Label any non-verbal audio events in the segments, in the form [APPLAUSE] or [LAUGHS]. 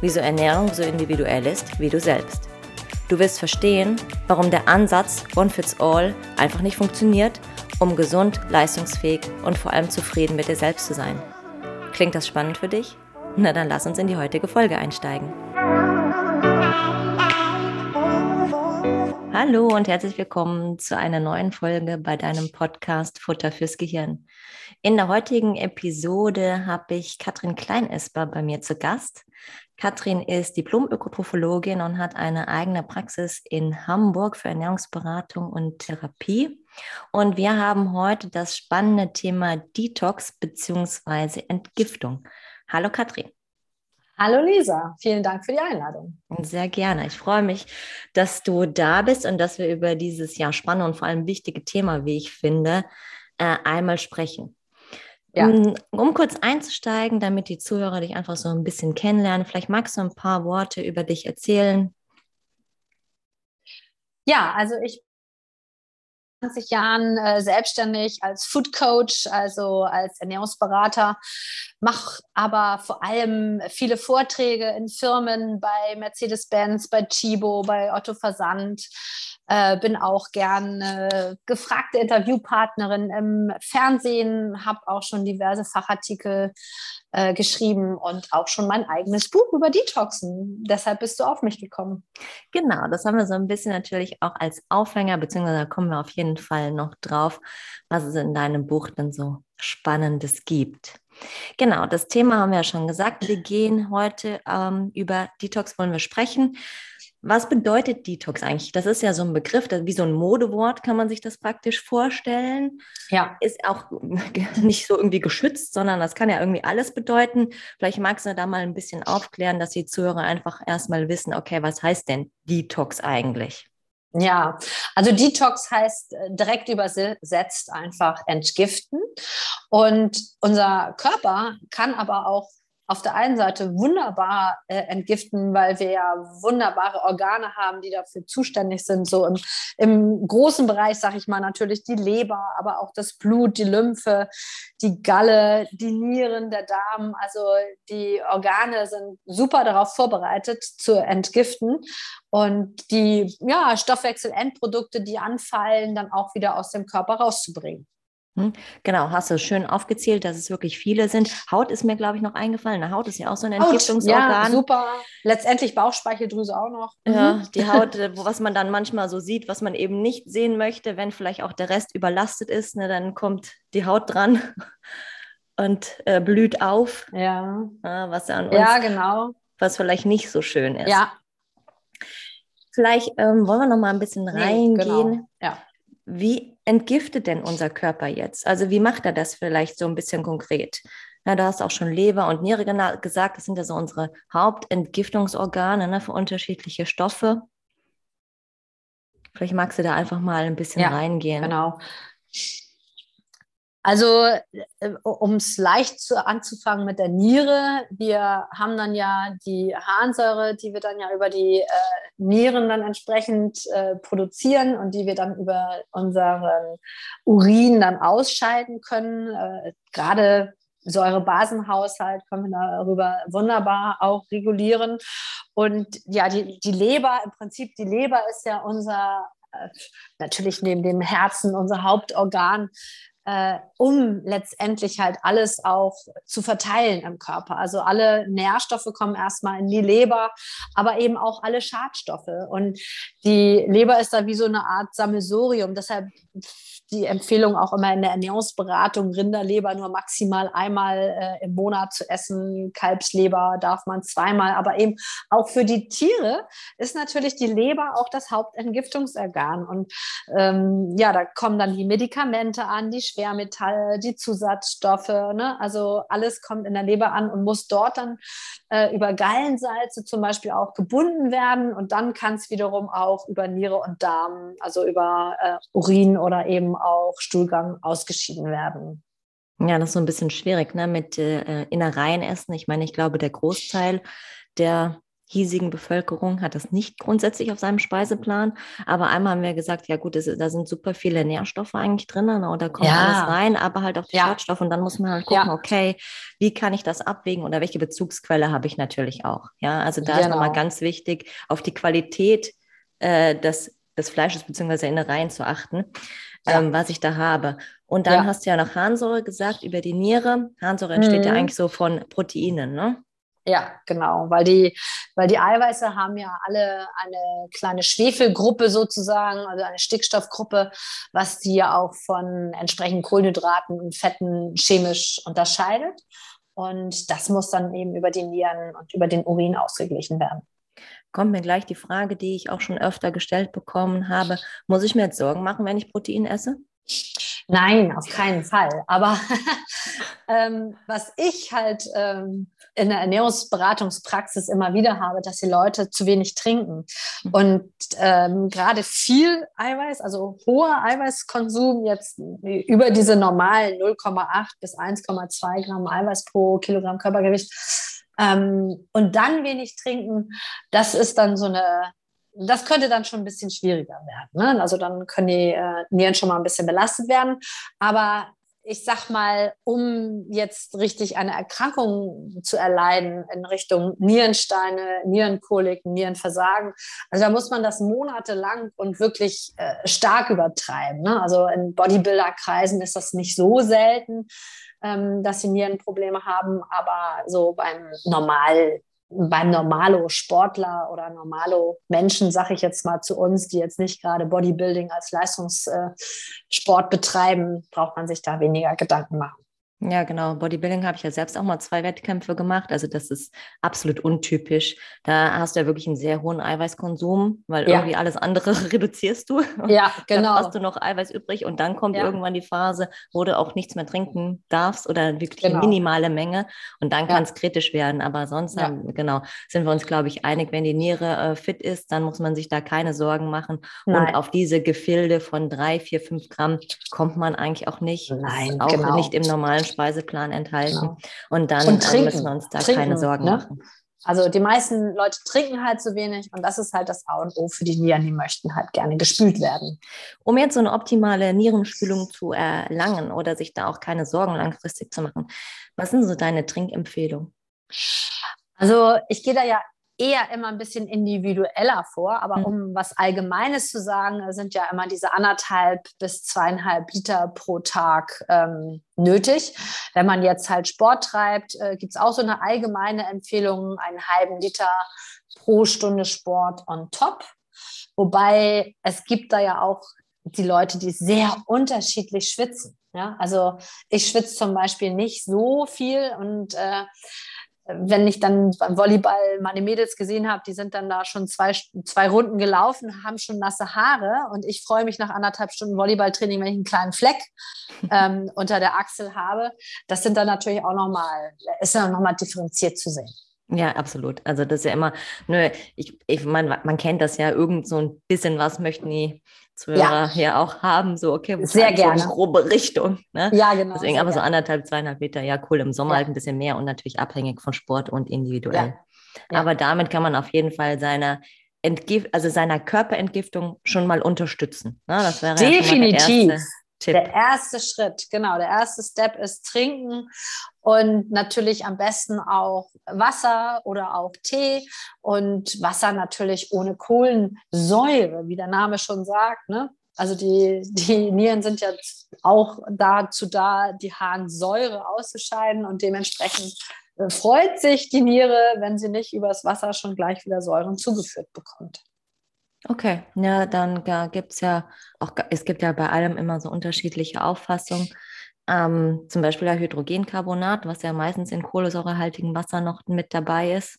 wieso Ernährung so individuell ist wie du selbst. Du wirst verstehen, warum der Ansatz One Fits All einfach nicht funktioniert, um gesund, leistungsfähig und vor allem zufrieden mit dir selbst zu sein. Klingt das spannend für dich? Na dann lass uns in die heutige Folge einsteigen. Hallo und herzlich willkommen zu einer neuen Folge bei deinem Podcast Futter fürs Gehirn. In der heutigen Episode habe ich Katrin Kleinesper bei mir zu Gast. Katrin ist Diplom-Ökotrophologin und hat eine eigene Praxis in Hamburg für Ernährungsberatung und Therapie. Und wir haben heute das spannende Thema Detox bzw. Entgiftung. Hallo Katrin. Hallo Lisa, vielen Dank für die Einladung. Sehr gerne. Ich freue mich, dass du da bist und dass wir über dieses ja spannende und vor allem wichtige Thema, wie ich finde, äh, einmal sprechen. Ja. Um, um kurz einzusteigen, damit die Zuhörer dich einfach so ein bisschen kennenlernen, vielleicht magst du ein paar Worte über dich erzählen. Ja, also ich 20 Jahren äh, selbstständig als Food Coach, also als Ernährungsberater, mache aber vor allem viele Vorträge in Firmen bei Mercedes-Benz, bei Chibo, bei Otto Versand. Äh, bin auch gern äh, gefragte Interviewpartnerin im Fernsehen, habe auch schon diverse Fachartikel äh, geschrieben und auch schon mein eigenes Buch über Detoxen. Deshalb bist du auf mich gekommen. Genau, das haben wir so ein bisschen natürlich auch als Aufhänger, beziehungsweise da kommen wir auf jeden Fall noch drauf, was es in deinem Buch denn so Spannendes gibt. Genau, das Thema haben wir ja schon gesagt. Wir gehen heute ähm, über Detox, wollen wir sprechen. Was bedeutet Detox eigentlich? Das ist ja so ein Begriff, wie so ein Modewort kann man sich das praktisch vorstellen. Ja. Ist auch [LAUGHS] nicht so irgendwie geschützt, sondern das kann ja irgendwie alles bedeuten. Vielleicht magst du da mal ein bisschen aufklären, dass die Zuhörer einfach erstmal wissen, okay, was heißt denn Detox eigentlich? Ja, also Detox heißt äh, direkt übersetzt einfach entgiften. Und unser Körper kann aber auch auf der einen Seite wunderbar äh, entgiften, weil wir ja wunderbare Organe haben, die dafür zuständig sind. So im, im großen Bereich, sage ich mal, natürlich die Leber, aber auch das Blut, die Lymphe, die Galle, die Nieren, der Darm. Also die Organe sind super darauf vorbereitet zu entgiften und die ja, Stoffwechselendprodukte, die anfallen, dann auch wieder aus dem Körper rauszubringen. Hm? Genau, hast du schön aufgezählt, dass es wirklich viele sind. Haut ist mir, glaube ich, noch eingefallen. Eine Haut ist ja auch so ein Entgiftungsorgan. Ja, super. Letztendlich Bauchspeicheldrüse auch noch. Ja, mhm. die Haut, äh, was man dann manchmal so sieht, was man eben nicht sehen möchte, wenn vielleicht auch der Rest überlastet ist, ne, dann kommt die Haut dran [LAUGHS] und äh, blüht auf. Ja. Was an uns, ja, genau. Was vielleicht nicht so schön ist. Ja. Vielleicht ähm, wollen wir noch mal ein bisschen reingehen. Nee, genau. Ja. Wie entgiftet denn unser Körper jetzt? Also wie macht er das vielleicht so ein bisschen konkret? Ja, du hast auch schon Leber und Niere gesagt, das sind ja so unsere Hauptentgiftungsorgane ne, für unterschiedliche Stoffe. Vielleicht magst du da einfach mal ein bisschen ja, reingehen. Genau. Also, äh, um es leicht zu, anzufangen mit der Niere, wir haben dann ja die Harnsäure, die wir dann ja über die äh, Nieren dann entsprechend äh, produzieren und die wir dann über unseren Urin dann ausscheiden können. Äh, Gerade Säurebasenhaushalt können wir darüber wunderbar auch regulieren. Und ja, die, die Leber, im Prinzip, die Leber ist ja unser äh, natürlich neben dem Herzen unser Hauptorgan, äh, um letztendlich halt alles auch zu verteilen im Körper. Also alle Nährstoffe kommen erstmal in die Leber, aber eben auch alle Schadstoffe. Und die Leber ist da wie so eine Art Sammelsurium. Deshalb die Empfehlung auch immer in der Ernährungsberatung, Rinderleber nur maximal einmal äh, im Monat zu essen, Kalbsleber darf man zweimal, aber eben auch für die Tiere ist natürlich die Leber auch das Hauptentgiftungsorgan. Und ähm, ja, da kommen dann die Medikamente an, die Schwermetalle, die Zusatzstoffe. Ne? Also alles kommt in der Leber an und muss dort dann äh, über Gallensalze zum Beispiel auch gebunden werden. Und dann kann es wiederum auch über Niere und Darm, also über äh, Urin oder eben auch Stuhlgang ausgeschieden werden. Ja, das ist so ein bisschen schwierig, ne? Mit äh, Innereien essen. Ich meine, ich glaube, der Großteil der hiesigen Bevölkerung hat das nicht grundsätzlich auf seinem Speiseplan. Aber einmal haben wir gesagt, ja gut, das, da sind super viele Nährstoffe eigentlich drin, ne? oder kommt ja. alles rein, aber halt auch die ja. Schadstoffe. Und dann muss man halt gucken, ja. okay, wie kann ich das abwägen oder welche Bezugsquelle habe ich natürlich auch. Ja, also da genau. ist nochmal ganz wichtig, auf die Qualität äh, des, des Fleisches bzw. Innereien zu achten, ähm, was ich da habe. Und dann hast du ja noch Harnsäure gesagt über die Niere. Harnsäure entsteht mhm. ja eigentlich so von Proteinen, ne? Ja, genau, weil die, weil die Eiweiße haben ja alle eine kleine Schwefelgruppe sozusagen, also eine Stickstoffgruppe, was die ja auch von entsprechenden Kohlenhydraten und Fetten chemisch unterscheidet. Und das muss dann eben über die Nieren und über den Urin ausgeglichen werden. Kommt mir gleich die Frage, die ich auch schon öfter gestellt bekommen habe. Muss ich mir jetzt Sorgen machen, wenn ich Protein esse? Nein, auf keinen Fall. Aber [LAUGHS] ähm, was ich halt ähm, in der Ernährungsberatungspraxis immer wieder habe, dass die Leute zu wenig trinken. Und ähm, gerade viel Eiweiß, also hoher Eiweißkonsum, jetzt über diese normalen 0,8 bis 1,2 Gramm Eiweiß pro Kilogramm Körpergewicht, ähm, und dann wenig trinken, das ist dann so eine das könnte dann schon ein bisschen schwieriger werden. Ne? Also dann können die äh, Nieren schon mal ein bisschen belastet werden. Aber ich sag mal, um jetzt richtig eine Erkrankung zu erleiden in Richtung Nierensteine, Nierenkoliken, Nierenversagen, also da muss man das monatelang und wirklich äh, stark übertreiben. Ne? Also in Bodybuilder-Kreisen ist das nicht so selten, ähm, dass sie Nierenprobleme haben, aber so beim Normal beim Normalo-Sportler oder Normalo-Menschen, sage ich jetzt mal zu uns, die jetzt nicht gerade Bodybuilding als Leistungssport betreiben, braucht man sich da weniger Gedanken machen. Ja, genau. Bodybuilding habe ich ja selbst auch mal zwei Wettkämpfe gemacht. Also das ist absolut untypisch. Da hast du ja wirklich einen sehr hohen Eiweißkonsum, weil ja. irgendwie alles andere [LAUGHS] reduzierst du. Ja, [LAUGHS] genau. Dann hast du noch Eiweiß übrig und dann kommt ja. irgendwann die Phase, wo du auch nichts mehr trinken darfst oder wirklich genau. eine minimale Menge und dann kann es kritisch werden. Aber sonst haben, genau, sind wir uns, glaube ich, einig, wenn die Niere äh, fit ist, dann muss man sich da keine Sorgen machen. Nein. Und auf diese Gefilde von drei, vier, fünf Gramm kommt man eigentlich auch nicht. Nein, auch genau. nicht im normalen Speiseplan enthalten. Genau. Und dann und trinken, müssen wir uns da trinken, keine Sorgen ne? machen. Also die meisten Leute trinken halt zu wenig und das ist halt das A und O für die Nieren, die möchten halt gerne gespült werden. Um jetzt so eine optimale Nierenspülung zu erlangen oder sich da auch keine Sorgen langfristig zu machen, was sind so deine Trinkempfehlungen? Also ich gehe da ja eher immer ein bisschen individueller vor. Aber mhm. um was Allgemeines zu sagen, sind ja immer diese anderthalb bis zweieinhalb Liter pro Tag ähm, nötig. Wenn man jetzt halt Sport treibt, äh, gibt es auch so eine allgemeine Empfehlung, einen halben Liter pro Stunde Sport on top. Wobei es gibt da ja auch die Leute, die sehr unterschiedlich schwitzen. Ja, also ich schwitze zum Beispiel nicht so viel und äh, wenn ich dann beim Volleyball meine Mädels gesehen habe, die sind dann da schon zwei, zwei Runden gelaufen, haben schon nasse Haare und ich freue mich nach anderthalb Stunden Volleyballtraining, wenn ich einen kleinen Fleck [LAUGHS] ähm, unter der Achsel habe. Das sind dann natürlich auch nochmal, ist dann nochmal differenziert zu sehen. Ja, absolut. Also das ist ja immer, nö, ich, ich meine, man kennt das ja, irgend so ein bisschen was möchten die Zuhörer ja. hier auch haben, so okay, sehr gerne. So eine grobe Richtung. Ne? Ja, genau. Deswegen aber so anderthalb, zweieinhalb Meter, ja cool, im Sommer ja. halt ein bisschen mehr und natürlich abhängig von Sport und individuell. Ja. Aber damit kann man auf jeden Fall seine Entgift, also seiner Körperentgiftung schon mal unterstützen. Ne? Das wäre Definitiv. Ja Tipp. Der erste Schritt, genau, der erste Step ist trinken und natürlich am besten auch Wasser oder auch Tee und Wasser natürlich ohne Kohlensäure, wie der Name schon sagt. Ne? Also die, die Nieren sind ja auch dazu da, die Harnsäure auszuscheiden und dementsprechend äh, freut sich die Niere, wenn sie nicht übers Wasser schon gleich wieder Säuren zugeführt bekommt. Okay, ja, dann ja, gibt es ja auch, es gibt ja bei allem immer so unterschiedliche Auffassungen. Ähm, zum Beispiel ja Hydrogencarbonat, was ja meistens in kohlensäurehaltigem Wasser noch mit dabei ist.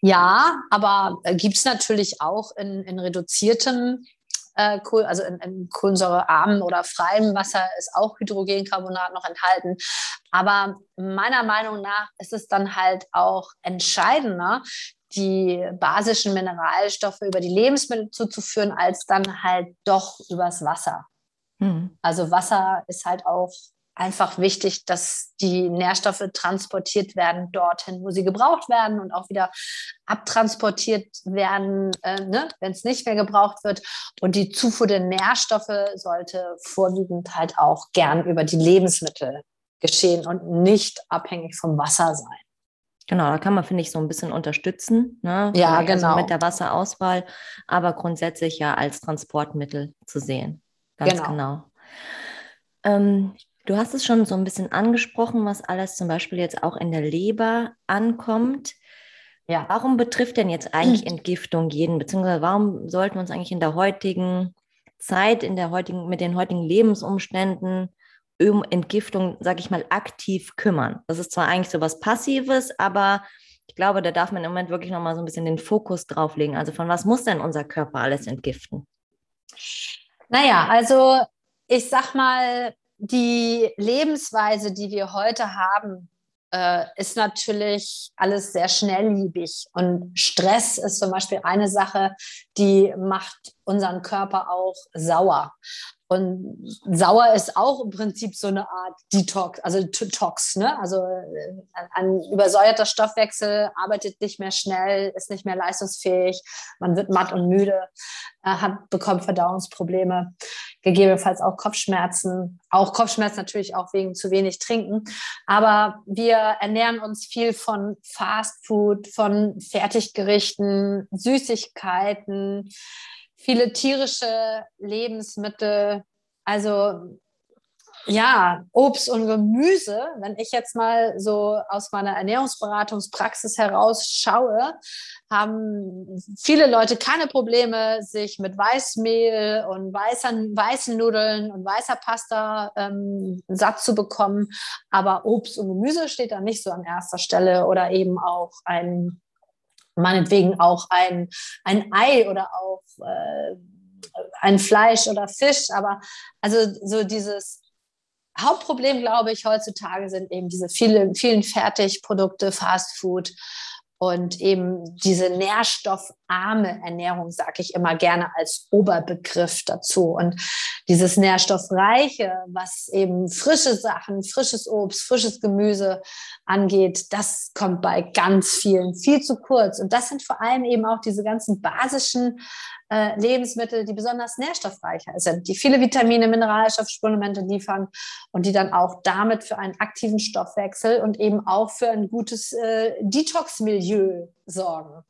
Ja, aber äh, gibt es natürlich auch in, in reduziertem äh, also in, in kohlensäurearmen oder freiem Wasser ist auch Hydrogencarbonat noch enthalten. Aber meiner Meinung nach ist es dann halt auch entscheidender, die basischen Mineralstoffe über die Lebensmittel zuzuführen, als dann halt doch übers Wasser. Mhm. Also Wasser ist halt auch einfach wichtig, dass die Nährstoffe transportiert werden dorthin, wo sie gebraucht werden und auch wieder abtransportiert werden, äh, ne, wenn es nicht mehr gebraucht wird. Und die Zufuhr der Nährstoffe sollte vorwiegend halt auch gern über die Lebensmittel geschehen und nicht abhängig vom Wasser sein. Genau, da kann man, finde ich, so ein bisschen unterstützen. Ne? Ja, also genau. Mit der Wasserauswahl, aber grundsätzlich ja als Transportmittel zu sehen. Ganz genau. genau. Ähm, du hast es schon so ein bisschen angesprochen, was alles zum Beispiel jetzt auch in der Leber ankommt. Ja. Warum betrifft denn jetzt eigentlich [CLEARS THROAT] Entgiftung jeden, beziehungsweise warum sollten wir uns eigentlich in der heutigen Zeit, in der heutigen, mit den heutigen Lebensumständen um Entgiftung, sage ich mal, aktiv kümmern. Das ist zwar eigentlich so was Passives, aber ich glaube, da darf man im Moment wirklich nochmal so ein bisschen den Fokus drauf legen. Also von was muss denn unser Körper alles entgiften? Naja, also ich sag mal, die Lebensweise, die wir heute haben, äh, ist natürlich alles sehr schnellliebig. Und Stress ist zum Beispiel eine Sache, die macht unseren Körper auch sauer. Und sauer ist auch im Prinzip so eine Art Detox, also Tox, ne? Also äh, ein übersäuerter Stoffwechsel arbeitet nicht mehr schnell, ist nicht mehr leistungsfähig, man wird matt und müde, äh, hat, bekommt Verdauungsprobleme, gegebenenfalls auch Kopfschmerzen, auch Kopfschmerzen natürlich auch wegen zu wenig Trinken. Aber wir ernähren uns viel von Fast Food, von Fertiggerichten, Süßigkeiten, viele tierische Lebensmittel, also ja, Obst und Gemüse, wenn ich jetzt mal so aus meiner Ernährungsberatungspraxis heraus schaue, haben viele Leute keine Probleme, sich mit Weißmehl und weißen, weißen Nudeln und weißer Pasta ähm, satt zu bekommen. Aber Obst und Gemüse steht da nicht so an erster Stelle oder eben auch ein meinetwegen auch ein, ein Ei oder auch äh, ein Fleisch oder Fisch. Aber also so dieses Hauptproblem, glaube ich, heutzutage sind eben diese vielen, vielen Fertigprodukte, Fast Food und eben diese nährstoffarme Ernährung, sage ich immer gerne als Oberbegriff dazu. Und dieses nährstoffreiche, was eben frische Sachen, frisches Obst, frisches Gemüse angeht, das kommt bei ganz vielen viel zu kurz. Und das sind vor allem eben auch diese ganzen basischen äh, Lebensmittel, die besonders nährstoffreicher sind, die viele Vitamine, Mineralstoffspurenelemente liefern und die dann auch damit für einen aktiven Stoffwechsel und eben auch für ein gutes äh, Detox-Milieu sorgen.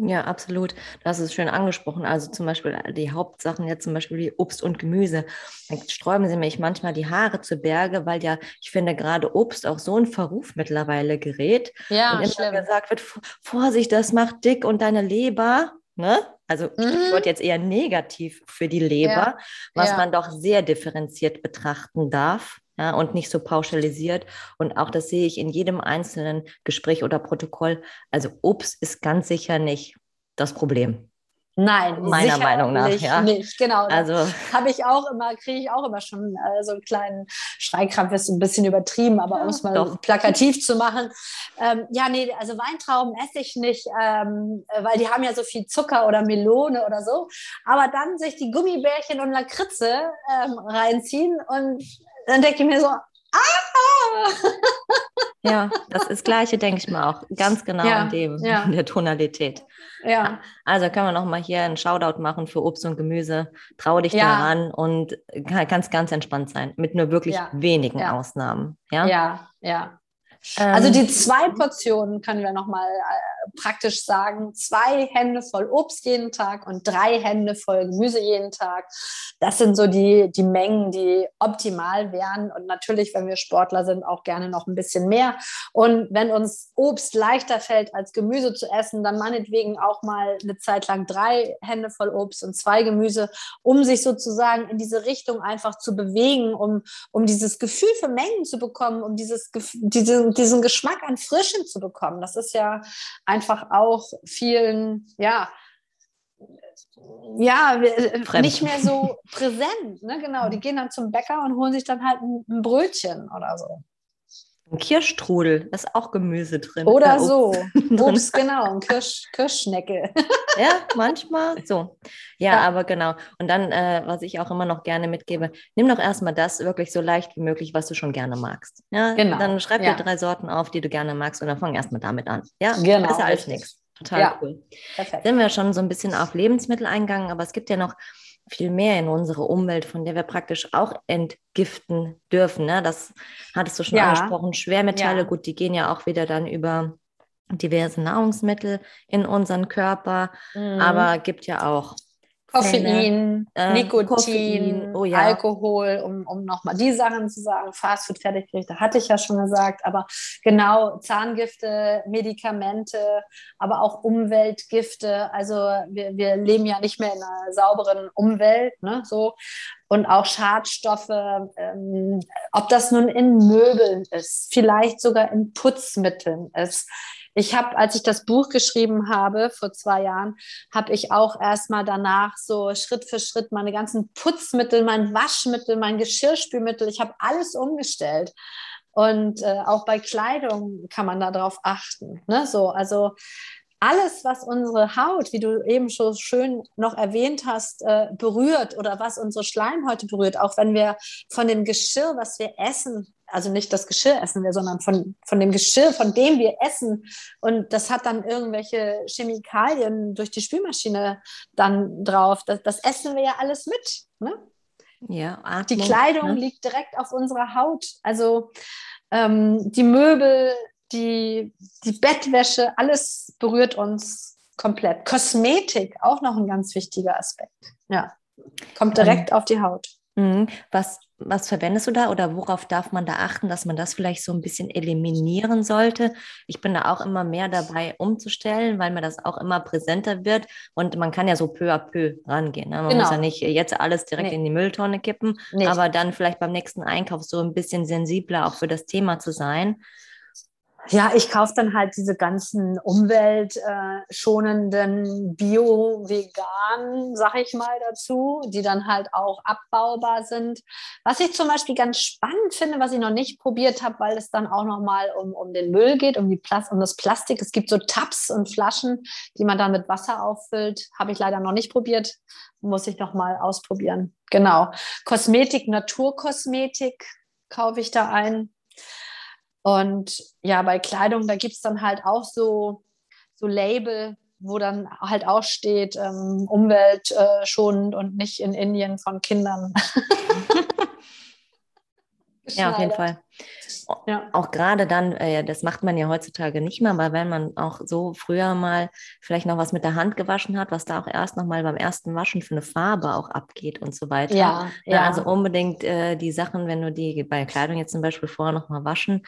Ja, absolut. Das ist schön angesprochen. Also zum Beispiel die Hauptsachen jetzt zum Beispiel wie Obst und Gemüse. Da sträuben sie mich manchmal die Haare zu Berge, weil ja, ich finde, gerade Obst auch so ein Verruf mittlerweile gerät. Ja, und immer schlimm. gesagt wird, Vorsicht, das macht dick und deine Leber. Ne? Also mhm. wird jetzt eher negativ für die Leber, ja. was ja. man doch sehr differenziert betrachten darf. Ja, und nicht so pauschalisiert. Und auch das sehe ich in jedem einzelnen Gespräch oder Protokoll. Also Obst ist ganz sicher nicht das Problem. Nein, meiner Meinung nach, ja. Nicht, genau. Also habe ich auch immer, kriege ich auch immer schon äh, so einen kleinen Schreikrampf, ist ein bisschen übertrieben, aber ja, um es mal doch. plakativ zu machen. Ähm, ja, nee, also Weintrauben esse ich nicht, ähm, weil die haben ja so viel Zucker oder Melone oder so. Aber dann sich die Gummibärchen und Lakritze ähm, reinziehen und dann denke ich mir so, ah! Ja, das ist das Gleiche, denke ich mal auch. Ganz genau ja, in, dem, ja. in der Tonalität. Ja. Also können wir nochmal hier einen Shoutout machen für Obst und Gemüse. Trau dich ja. daran und kannst ganz entspannt sein, mit nur wirklich wenigen Ausnahmen. Ja, ja. ja. Also die ähm, zwei Portionen können wir nochmal äh, praktisch sagen. Zwei Hände voll Obst jeden Tag und drei Hände voll Gemüse jeden Tag. Das sind so die, die Mengen, die optimal wären. Und natürlich, wenn wir Sportler sind, auch gerne noch ein bisschen mehr. Und wenn uns Obst leichter fällt, als Gemüse zu essen, dann meinetwegen auch mal eine Zeit lang drei Hände voll Obst und zwei Gemüse, um sich sozusagen in diese Richtung einfach zu bewegen, um, um dieses Gefühl für Mengen zu bekommen, um dieses, diese, diesen Geschmack an Frischem zu bekommen. Das ist ja einfach auch vielen, ja, ja, Fremd. nicht mehr so präsent. Ne? Genau, die gehen dann zum Bäcker und holen sich dann halt ein, ein Brötchen oder so. Ein Kirschstrudel, da ist auch Gemüse drin. Oder äh, so. Obst, [LAUGHS] genau, ein Kirsch, Kirschschnecke. [LAUGHS] ja, manchmal so. Ja, ja, aber genau. Und dann, äh, was ich auch immer noch gerne mitgebe, nimm doch erstmal das wirklich so leicht wie möglich, was du schon gerne magst. Ja, genau. Dann schreib ja. dir drei Sorten auf, die du gerne magst und dann fang erstmal damit an. Ja, genau. Besser als nichts. Total ja. cool. Perfekt. Sind wir schon so ein bisschen auf Lebensmittel eingegangen, aber es gibt ja noch viel mehr in unsere Umwelt, von der wir praktisch auch entgiften dürfen. Ne? Das hattest du schon ja. angesprochen. Schwermetalle, ja. gut, die gehen ja auch wieder dann über diverse Nahrungsmittel in unseren Körper, mhm. aber gibt ja auch Koffein, äh, Nikotin, Koffein, oh ja. Alkohol, um, um nochmal die Sachen zu sagen. Fastfood, Fertiggerichte hatte ich ja schon gesagt, aber genau Zahngifte, Medikamente, aber auch Umweltgifte. Also wir, wir leben ja nicht mehr in einer sauberen Umwelt, ne, so. Und auch Schadstoffe, ähm, ob das nun in Möbeln ist, vielleicht sogar in Putzmitteln ist. Ich habe, als ich das Buch geschrieben habe vor zwei Jahren, habe ich auch erstmal danach so Schritt für Schritt meine ganzen Putzmittel, mein Waschmittel, mein Geschirrspülmittel, ich habe alles umgestellt. Und äh, auch bei Kleidung kann man darauf achten. Ne? So, also alles, was unsere Haut, wie du eben schon schön noch erwähnt hast, äh, berührt oder was unsere Schleimhäute berührt, auch wenn wir von dem Geschirr, was wir essen, also nicht das Geschirr essen wir, sondern von, von dem Geschirr, von dem wir essen. Und das hat dann irgendwelche Chemikalien durch die Spülmaschine dann drauf. Das, das essen wir ja alles mit. Ne? Ja, Atmung, die Kleidung ne? liegt direkt auf unserer Haut. Also ähm, die Möbel, die, die Bettwäsche, alles berührt uns komplett. Kosmetik, auch noch ein ganz wichtiger Aspekt. Ja, kommt direkt ähm, auf die Haut. Mhm. Was, was verwendest du da oder worauf darf man da achten, dass man das vielleicht so ein bisschen eliminieren sollte? Ich bin da auch immer mehr dabei umzustellen, weil mir das auch immer präsenter wird und man kann ja so peu à peu rangehen. Ne? Man genau. muss ja nicht jetzt alles direkt nee. in die Mülltonne kippen, nee. aber dann vielleicht beim nächsten Einkauf so ein bisschen sensibler auch für das Thema zu sein. Ja, ich kaufe dann halt diese ganzen umweltschonenden Bio-Vegan, sag ich mal dazu, die dann halt auch abbaubar sind. Was ich zum Beispiel ganz spannend finde, was ich noch nicht probiert habe, weil es dann auch nochmal um, um den Müll geht, um, die Plas um das Plastik. Es gibt so Tabs und Flaschen, die man dann mit Wasser auffüllt. Habe ich leider noch nicht probiert. Muss ich noch mal ausprobieren. Genau. Kosmetik, Naturkosmetik kaufe ich da ein. Und ja, bei Kleidung, da gibt es dann halt auch so, so Label, wo dann halt auch steht, ähm, umweltschonend und nicht in Indien von Kindern. [LAUGHS] ja, auf jeden Fall. Ja. Auch gerade dann, äh, das macht man ja heutzutage nicht mehr, aber wenn man auch so früher mal vielleicht noch was mit der Hand gewaschen hat, was da auch erst noch mal beim ersten Waschen für eine Farbe auch abgeht und so weiter. Ja, ne, ja. Also unbedingt äh, die Sachen, wenn du die bei Kleidung jetzt zum Beispiel vorher noch mal waschen.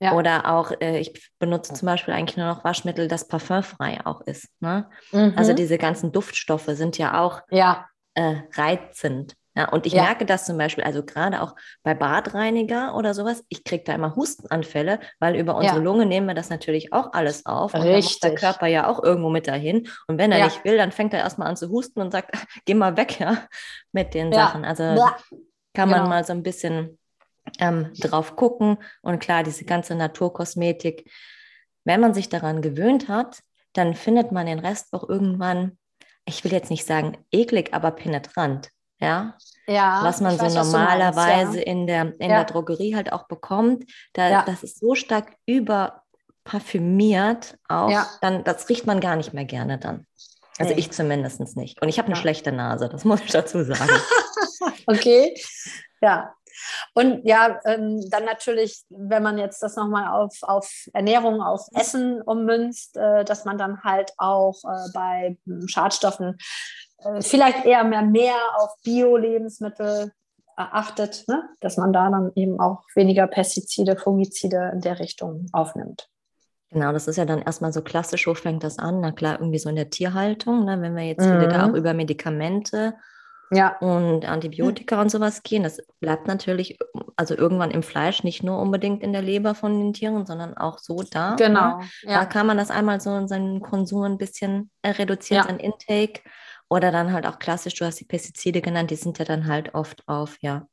Ja. Oder auch, äh, ich benutze zum Beispiel eigentlich nur noch Waschmittel, das parfümfrei auch ist. Ne? Mhm. Also diese ganzen Duftstoffe sind ja auch ja. Äh, reizend. Ja, und ich ja. merke das zum Beispiel, also gerade auch bei Badreiniger oder sowas, ich kriege da immer Hustenanfälle, weil über unsere ja. Lunge nehmen wir das natürlich auch alles auf. Und Richtig. muss der Körper ja auch irgendwo mit dahin. Und wenn er ja. nicht will, dann fängt er erstmal an zu husten und sagt, geh mal weg, ja, mit den Sachen. Also kann man genau. mal so ein bisschen ähm, drauf gucken. Und klar, diese ganze Naturkosmetik, wenn man sich daran gewöhnt hat, dann findet man den Rest auch irgendwann, ich will jetzt nicht sagen eklig, aber penetrant ja. Ja, was man so weiß, normalerweise meinst, ja. in, der, in ja. der Drogerie halt auch bekommt, da, das ist so stark überparfümiert auch, ja. dann das riecht man gar nicht mehr gerne dann. Also nee. ich zumindest nicht. Und ich habe eine schlechte Nase, das [LAUGHS] muss ich dazu sagen. [LAUGHS] okay, ja. Und ja, ähm, dann natürlich, wenn man jetzt das nochmal auf, auf Ernährung, auf Essen ummünzt, äh, dass man dann halt auch äh, bei Schadstoffen äh, vielleicht eher mehr, mehr auf Bio-Lebensmittel achtet, ne? dass man da dann eben auch weniger Pestizide, Fungizide in der Richtung aufnimmt. Genau, das ist ja dann erstmal so klassisch, wo fängt das an? Na klar, irgendwie so in der Tierhaltung, ne? wenn wir jetzt mhm. wieder da auch über Medikamente ja. und Antibiotika hm. und sowas gehen. Das bleibt natürlich also irgendwann im Fleisch, nicht nur unbedingt in der Leber von den Tieren, sondern auch so da. Ne? Genau. Ja. Da kann man das einmal so in seinen Konsum ein bisschen äh, reduzieren, ja. sein Intake. Oder dann halt auch klassisch, du hast die Pestizide genannt, die sind ja dann halt oft auf ja,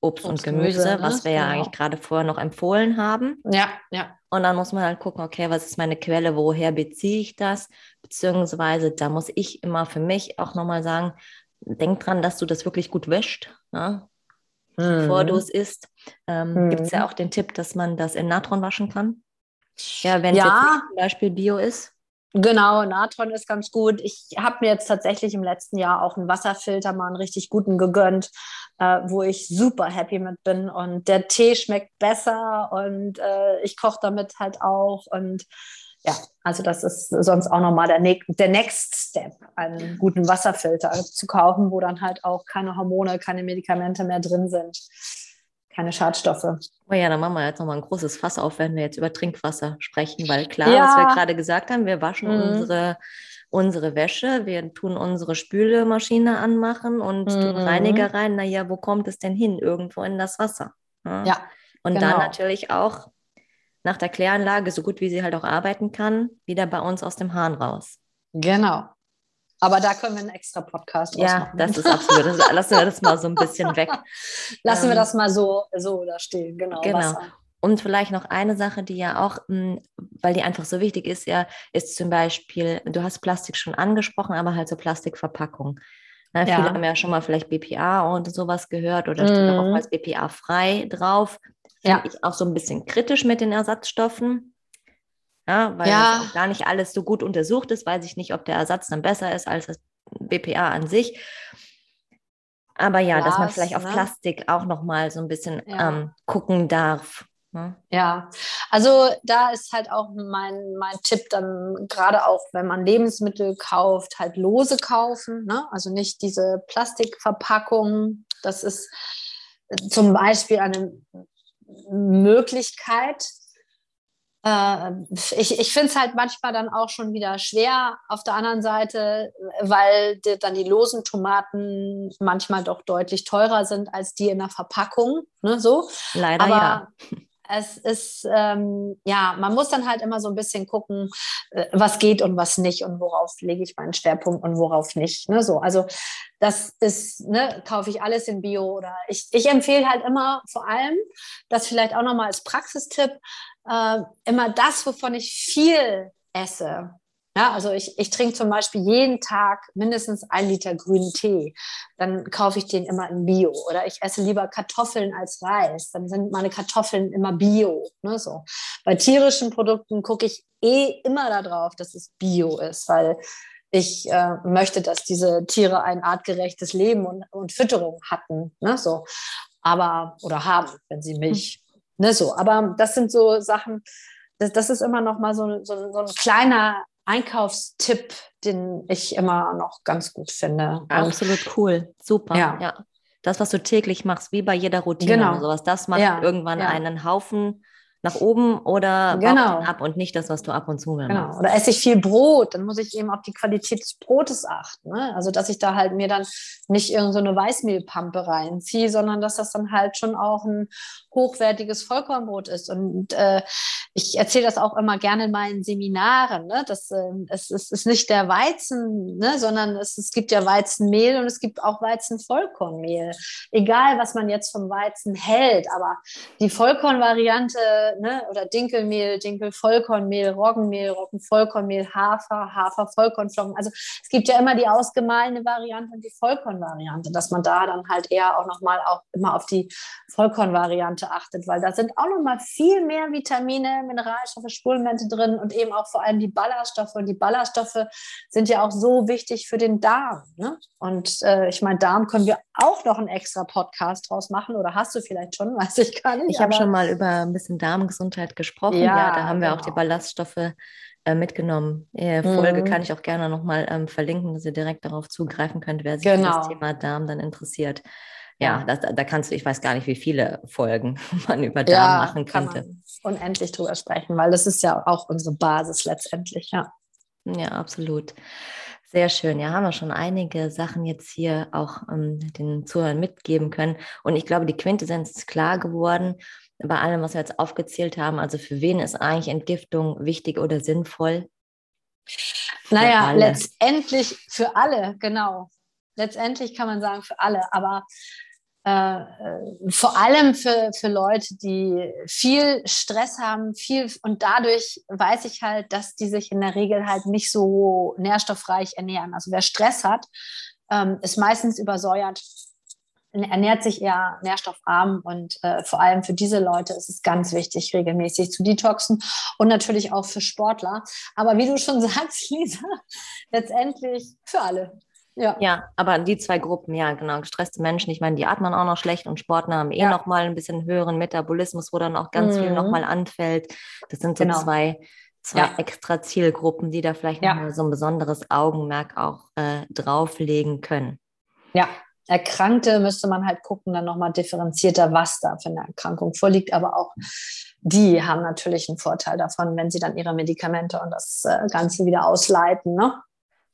Obst, Obst und Gemüse, Gemüse ne? was wir genau. ja eigentlich gerade vorher noch empfohlen haben. Ja, ja. Und dann muss man halt gucken, okay, was ist meine Quelle, woher beziehe ich das? Beziehungsweise da muss ich immer für mich auch nochmal sagen, denk dran, dass du das wirklich gut wäscht, ja? mhm. bevor du es isst. Ähm, mhm. Gibt es ja auch den Tipp, dass man das in Natron waschen kann. Ja, wenn es ja. jetzt zum Beispiel Bio ist. Genau, Natron ist ganz gut. Ich habe mir jetzt tatsächlich im letzten Jahr auch einen Wasserfilter mal einen richtig guten gegönnt, äh, wo ich super happy mit bin. Und der Tee schmeckt besser und äh, ich koche damit halt auch. Und ja, also das ist sonst auch nochmal der, ne der Next Step, einen guten Wasserfilter zu kaufen, wo dann halt auch keine Hormone, keine Medikamente mehr drin sind keine Schadstoffe. Oh ja, dann machen wir jetzt nochmal ein großes Fass auf, wenn wir jetzt über Trinkwasser sprechen, weil klar, ja. was wir gerade gesagt haben, wir waschen mhm. unsere, unsere Wäsche, wir tun unsere Spülmaschine anmachen und mhm. tun Reiniger rein. Naja, wo kommt es denn hin? Irgendwo in das Wasser. Ja. ja und genau. dann natürlich auch nach der Kläranlage, so gut wie sie halt auch arbeiten kann, wieder bei uns aus dem Hahn raus. Genau. Aber da können wir einen extra Podcast Ja, machen. das ist absolut. Das, lassen wir das mal so ein bisschen weg. [LAUGHS] Lassen ähm, wir das mal so, so da stehen, genau. Genau. Wasser. Und vielleicht noch eine Sache, die ja auch, hm, weil die einfach so wichtig ist, ja, ist zum Beispiel, du hast Plastik schon angesprochen, aber halt so Plastikverpackung. Na, ja. Viele haben ja schon mal vielleicht BPA und sowas gehört oder steht auch mhm. oftmals BPA frei drauf. Finde ja. ich auch so ein bisschen kritisch mit den Ersatzstoffen. Ja, weil ja. gar nicht alles so gut untersucht ist, weiß ich nicht, ob der Ersatz dann besser ist als das BPA an sich. Aber ja, Glas, dass man vielleicht auf ne? Plastik auch nochmal so ein bisschen ja. ähm, gucken darf. Ne? Ja, also da ist halt auch mein, mein Tipp dann, gerade auch wenn man Lebensmittel kauft, halt lose kaufen. Ne? Also nicht diese Plastikverpackung. Das ist zum Beispiel eine Möglichkeit, äh, ich, ich finde es halt manchmal dann auch schon wieder schwer auf der anderen Seite, weil die, dann die losen Tomaten manchmal doch deutlich teurer sind als die in der Verpackung. Ne, so. Leider Aber ja es ist, ähm, ja, man muss dann halt immer so ein bisschen gucken, äh, was geht und was nicht und worauf lege ich meinen Schwerpunkt und worauf nicht. Ne? So, also das ist, ne, kaufe ich alles in Bio oder ich, ich empfehle halt immer vor allem, das vielleicht auch nochmal als Praxistipp, äh, immer das, wovon ich viel esse. Ja, also ich, ich trinke zum Beispiel jeden Tag mindestens ein Liter grünen Tee. Dann kaufe ich den immer in Bio. Oder ich esse lieber Kartoffeln als Reis. Dann sind meine Kartoffeln immer Bio. Ne, so. Bei tierischen Produkten gucke ich eh immer darauf, dass es Bio ist, weil ich äh, möchte, dass diese Tiere ein artgerechtes Leben und, und Fütterung hatten. Ne, so. Aber, oder haben, wenn sie Milch. Hm. Ne, so. Aber das sind so Sachen, das, das ist immer noch mal so, so, so ein kleiner Einkaufstipp, den ich immer noch ganz gut finde. Absolut cool, super. Ja. ja. Das, was du täglich machst, wie bei jeder Routine genau. oder sowas, das macht ja. irgendwann ja. einen Haufen nach oben oder genau. ab und nicht das, was du ab und zu genau. machst. Oder esse ich viel Brot, dann muss ich eben auf die Qualität des Brotes achten. Ne? Also, dass ich da halt mir dann nicht irgendeine so Weißmehlpampe reinziehe, sondern dass das dann halt schon auch ein hochwertiges Vollkornbrot ist. Und äh, ich erzähle das auch immer gerne in meinen Seminaren. Ne? Das, äh, es, es ist nicht der Weizen, ne? sondern es, es gibt ja Weizenmehl und es gibt auch Weizenvollkornmehl. Egal, was man jetzt vom Weizen hält, aber die Vollkornvariante ne? oder Dinkelmehl, Dinkelvollkornmehl, Roggenmehl, Roggenvollkornmehl, Hafer, Hafervollkornflocken. Also es gibt ja immer die ausgemahlene Variante und die Vollkornvariante, dass man da dann halt eher auch nochmal auch immer auf die Vollkornvariante achtet, weil da sind auch nochmal viel mehr Vitamine, Mineralstoffe, Spurenelemente drin und eben auch vor allem die Ballaststoffe. Und die Ballaststoffe sind ja auch so wichtig für den Darm. Ne? Und äh, ich meine, Darm können wir auch noch einen extra Podcast draus machen oder hast du vielleicht schon, [LAUGHS] weiß ich gar nicht. Ich habe schon mal über ein bisschen Darmgesundheit gesprochen. Ja, ja da haben genau. wir auch die genau. Ballaststoffe äh, mitgenommen. Die Folge mhm. kann ich auch gerne nochmal ähm, verlinken, dass ihr direkt darauf zugreifen könnt, wer sich genau. für das genau. Thema Darm dann interessiert. Ja, das, da kannst du, ich weiß gar nicht, wie viele Folgen [LAUGHS] man über Darm ja, machen könnte. unendlich drüber sprechen, weil das ist ja auch unsere Basis letztendlich, ja. Ja, absolut. Sehr schön. Ja, haben wir schon einige Sachen jetzt hier auch ähm, den Zuhörern mitgeben können. Und ich glaube, die Quintessenz ist klar geworden bei allem, was wir jetzt aufgezählt haben. Also für wen ist eigentlich Entgiftung wichtig oder sinnvoll? Für naja, alle. letztendlich für alle, genau. Letztendlich kann man sagen für alle. Aber äh, vor allem für, für Leute, die viel Stress haben, viel und dadurch weiß ich halt, dass die sich in der Regel halt nicht so nährstoffreich ernähren. Also wer Stress hat, ähm, ist meistens übersäuert, ernährt sich eher nährstoffarm und äh, vor allem für diese Leute ist es ganz wichtig, regelmäßig zu detoxen und natürlich auch für Sportler. Aber wie du schon [LAUGHS] sagst, Lisa, letztendlich für alle. Ja. ja, aber die zwei Gruppen, ja, genau, gestresste Menschen, ich meine, die atmen auch noch schlecht und Sportler haben eh ja. noch mal ein bisschen höheren Metabolismus, wo dann auch ganz mhm. viel noch mal anfällt. Das sind so genau. zwei, zwei ja. extra Zielgruppen, die da vielleicht ja. noch mal so ein besonderes Augenmerk auch äh, drauflegen können. Ja, Erkrankte müsste man halt gucken, dann nochmal differenzierter, was da für eine Erkrankung vorliegt. Aber auch die haben natürlich einen Vorteil davon, wenn sie dann ihre Medikamente und das äh, Ganze wieder ausleiten. Ne?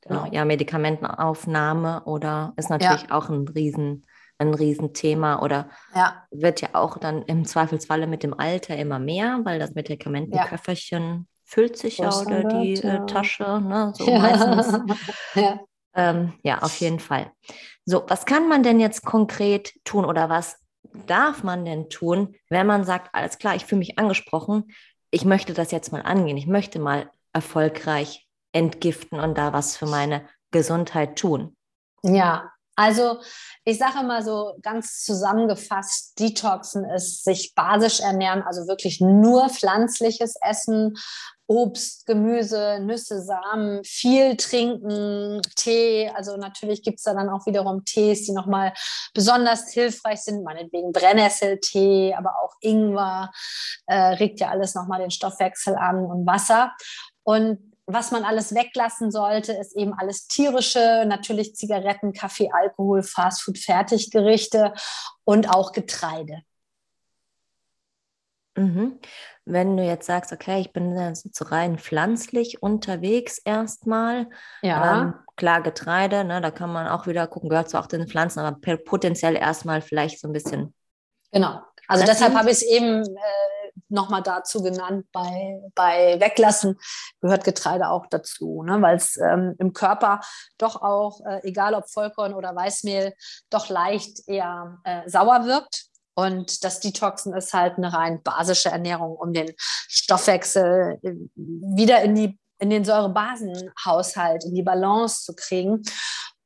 Genau. Ja, Medikamentenaufnahme oder ist natürlich ja. auch ein Riesen, ein Riesenthema oder ja. wird ja auch dann im Zweifelsfalle mit dem Alter immer mehr, weil das Medikamentenköfferchen ja. füllt sich ja oder die äh, Tasche, ne? so [LAUGHS] meistens. ja. Ähm, ja, auf jeden Fall. So, was kann man denn jetzt konkret tun oder was darf man denn tun, wenn man sagt, alles klar, ich fühle mich angesprochen, ich möchte das jetzt mal angehen, ich möchte mal erfolgreich entgiften und da was für meine Gesundheit tun? Ja, also ich sage mal so ganz zusammengefasst, Detoxen ist sich basisch ernähren, also wirklich nur pflanzliches Essen, Obst, Gemüse, Nüsse, Samen, viel trinken, Tee. Also natürlich gibt es da dann auch wiederum Tees, die nochmal besonders hilfreich sind, meinetwegen Brennnesseltee, aber auch Ingwer, äh, regt ja alles nochmal den Stoffwechsel an und Wasser. Und was man alles weglassen sollte, ist eben alles tierische, natürlich Zigaretten, Kaffee, Alkohol, Fastfood, Fertiggerichte und auch Getreide. Mhm. Wenn du jetzt sagst, okay, ich bin so rein pflanzlich unterwegs erstmal, ja. Ähm, klar Getreide, ne, da kann man auch wieder gucken, gehört zu auch den Pflanzen, aber potenziell erstmal vielleicht so ein bisschen. Genau. Also deshalb habe ich es eben äh, nochmal dazu genannt, bei, bei Weglassen gehört Getreide auch dazu, ne? weil es ähm, im Körper doch auch, äh, egal ob Vollkorn oder Weißmehl, doch leicht eher äh, sauer wirkt. Und das Detoxen ist halt eine rein basische Ernährung, um den Stoffwechsel äh, wieder in, die, in den Säurebasenhaushalt, in die Balance zu kriegen.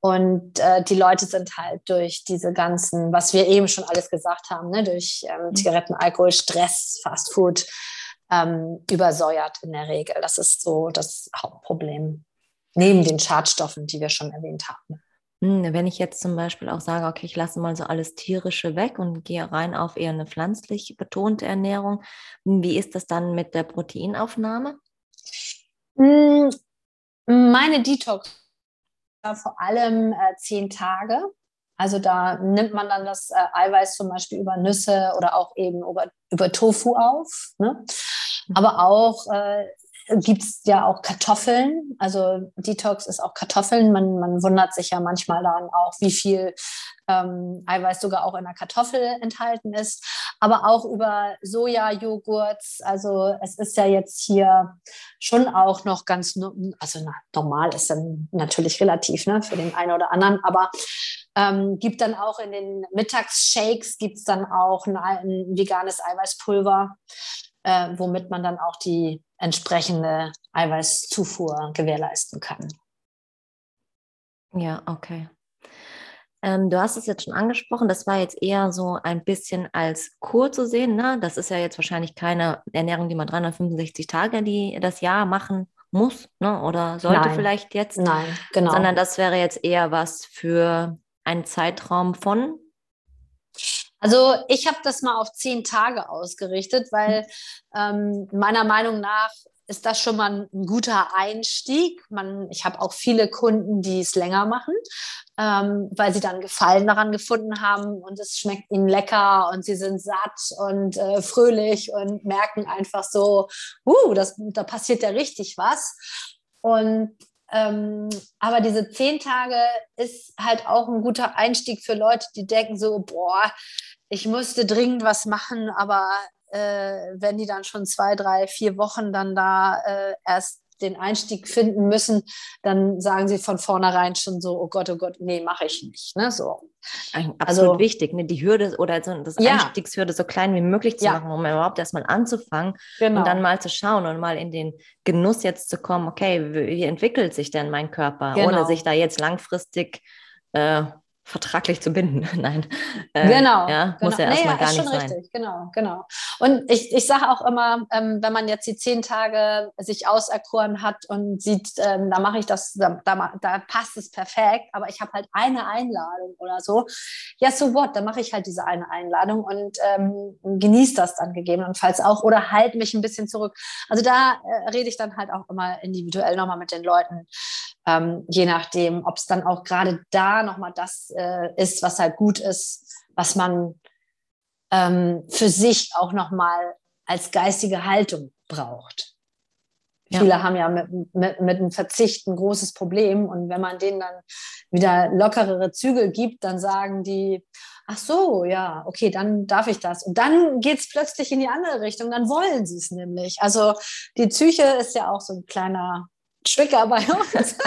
Und äh, die Leute sind halt durch diese ganzen, was wir eben schon alles gesagt haben, ne, durch ähm, mhm. Zigaretten, Alkohol, Stress, Fastfood, ähm, übersäuert in der Regel. Das ist so das Hauptproblem, neben den Schadstoffen, die wir schon erwähnt haben. Hm, wenn ich jetzt zum Beispiel auch sage, okay, ich lasse mal so alles tierische weg und gehe rein auf eher eine pflanzlich betonte Ernährung, hm, wie ist das dann mit der Proteinaufnahme? Hm, meine Detox vor allem äh, zehn Tage. Also da nimmt man dann das äh, Eiweiß zum Beispiel über Nüsse oder auch eben über, über Tofu auf. Ne? Mhm. Aber auch äh, gibt es ja auch Kartoffeln. Also Detox ist auch Kartoffeln. Man, man wundert sich ja manchmal dann auch, wie viel ähm, Eiweiß sogar auch in der Kartoffel enthalten ist. Aber auch über Sojajoghurt. Also es ist ja jetzt hier schon auch noch ganz, also na, normal ist dann natürlich relativ ne, für den einen oder anderen, aber ähm, gibt dann auch in den Mittagsshakes gibt es dann auch ein, ein veganes Eiweißpulver, äh, womit man dann auch die entsprechende Eiweißzufuhr gewährleisten kann. Ja, okay. Ähm, du hast es jetzt schon angesprochen, das war jetzt eher so ein bisschen als Kur zu sehen. Ne? Das ist ja jetzt wahrscheinlich keine Ernährung, die man 365 Tage die, das Jahr machen muss ne? oder sollte Nein. vielleicht jetzt. Nein, genau. Sondern das wäre jetzt eher was für einen Zeitraum von also ich habe das mal auf zehn Tage ausgerichtet, weil ähm, meiner Meinung nach ist das schon mal ein guter Einstieg. Man, ich habe auch viele Kunden, die es länger machen, ähm, weil sie dann Gefallen daran gefunden haben und es schmeckt ihnen lecker und sie sind satt und äh, fröhlich und merken einfach so, uh, das, da passiert ja richtig was. Und ähm, aber diese zehn Tage ist halt auch ein guter Einstieg für Leute, die denken so, boah, ich musste dringend was machen, aber äh, wenn die dann schon zwei, drei, vier Wochen dann da äh, erst den Einstieg finden müssen, dann sagen sie von vornherein schon so, oh Gott, oh Gott, nee, mache ich nicht. Ne? So. Absolut also, wichtig, ne? die Hürde oder so, das ja. Einstiegshürde so klein wie möglich zu ja. machen, um überhaupt erstmal anzufangen genau. und dann mal zu schauen und mal in den Genuss jetzt zu kommen, okay, wie entwickelt sich denn mein Körper, genau. ohne sich da jetzt langfristig äh, vertraglich zu binden. [LAUGHS] Nein. Äh, genau. Ja, genau. muss ja erstmal nee, gar nicht sein. Richtig. Genau, genau. Und ich, ich sage auch immer, ähm, wenn man jetzt die zehn Tage sich auserkoren hat und sieht, ähm, da mache ich das, da, da, da, passt es perfekt, aber ich habe halt eine Einladung oder so. Ja, so what? Dann mache ich halt diese eine Einladung und ähm, genieße das dann gegebenenfalls auch oder halte mich ein bisschen zurück. Also da äh, rede ich dann halt auch immer individuell nochmal mit den Leuten, ähm, je nachdem, ob es dann auch gerade da nochmal das äh, ist, was halt gut ist, was man ähm, für sich auch nochmal als geistige Haltung braucht. Ja. Viele haben ja mit, mit, mit dem Verzicht ein großes Problem und wenn man denen dann wieder lockerere Zügel gibt, dann sagen die, ach so, ja, okay, dann darf ich das. Und dann geht es plötzlich in die andere Richtung, dann wollen sie es nämlich. Also die Psyche ist ja auch so ein kleiner Schwicker bei uns. [LAUGHS]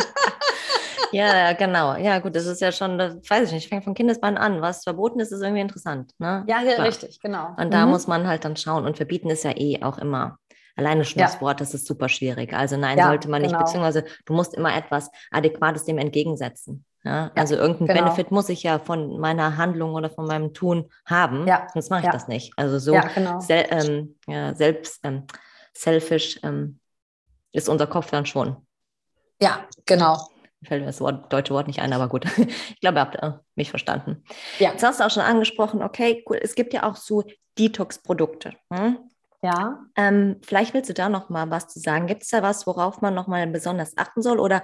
[LAUGHS] ja, genau. Ja, gut, das ist ja schon, das weiß ich nicht, fängt von Kindesbein an. Was verboten ist, ist irgendwie interessant. Ne? Ja, ja richtig, genau. Und da mhm. muss man halt dann schauen. Und verbieten ist ja eh auch immer alleine schon ja. das Wort, das ist super schwierig. Also nein, ja, sollte man nicht, genau. beziehungsweise du musst immer etwas Adäquates dem entgegensetzen. Ja? also irgendein genau. Benefit muss ich ja von meiner Handlung oder von meinem Tun haben, sonst mache ich das nicht. Also so genau. sel ähm, selbst ähm, selfish ähm, ist unser Kopf dann schon. Ja, genau. Mir fällt mir das Wort, deutsche Wort nicht ein, aber gut. [LAUGHS] Ich glaube, ihr habt äh, mich verstanden. Ja. Jetzt hast du auch schon angesprochen, okay, cool. Es gibt ja auch so Detox-Produkte. Hm? Ja. Ähm, vielleicht willst du da noch mal was zu sagen. Gibt es da was, worauf man noch mal besonders achten soll? Oder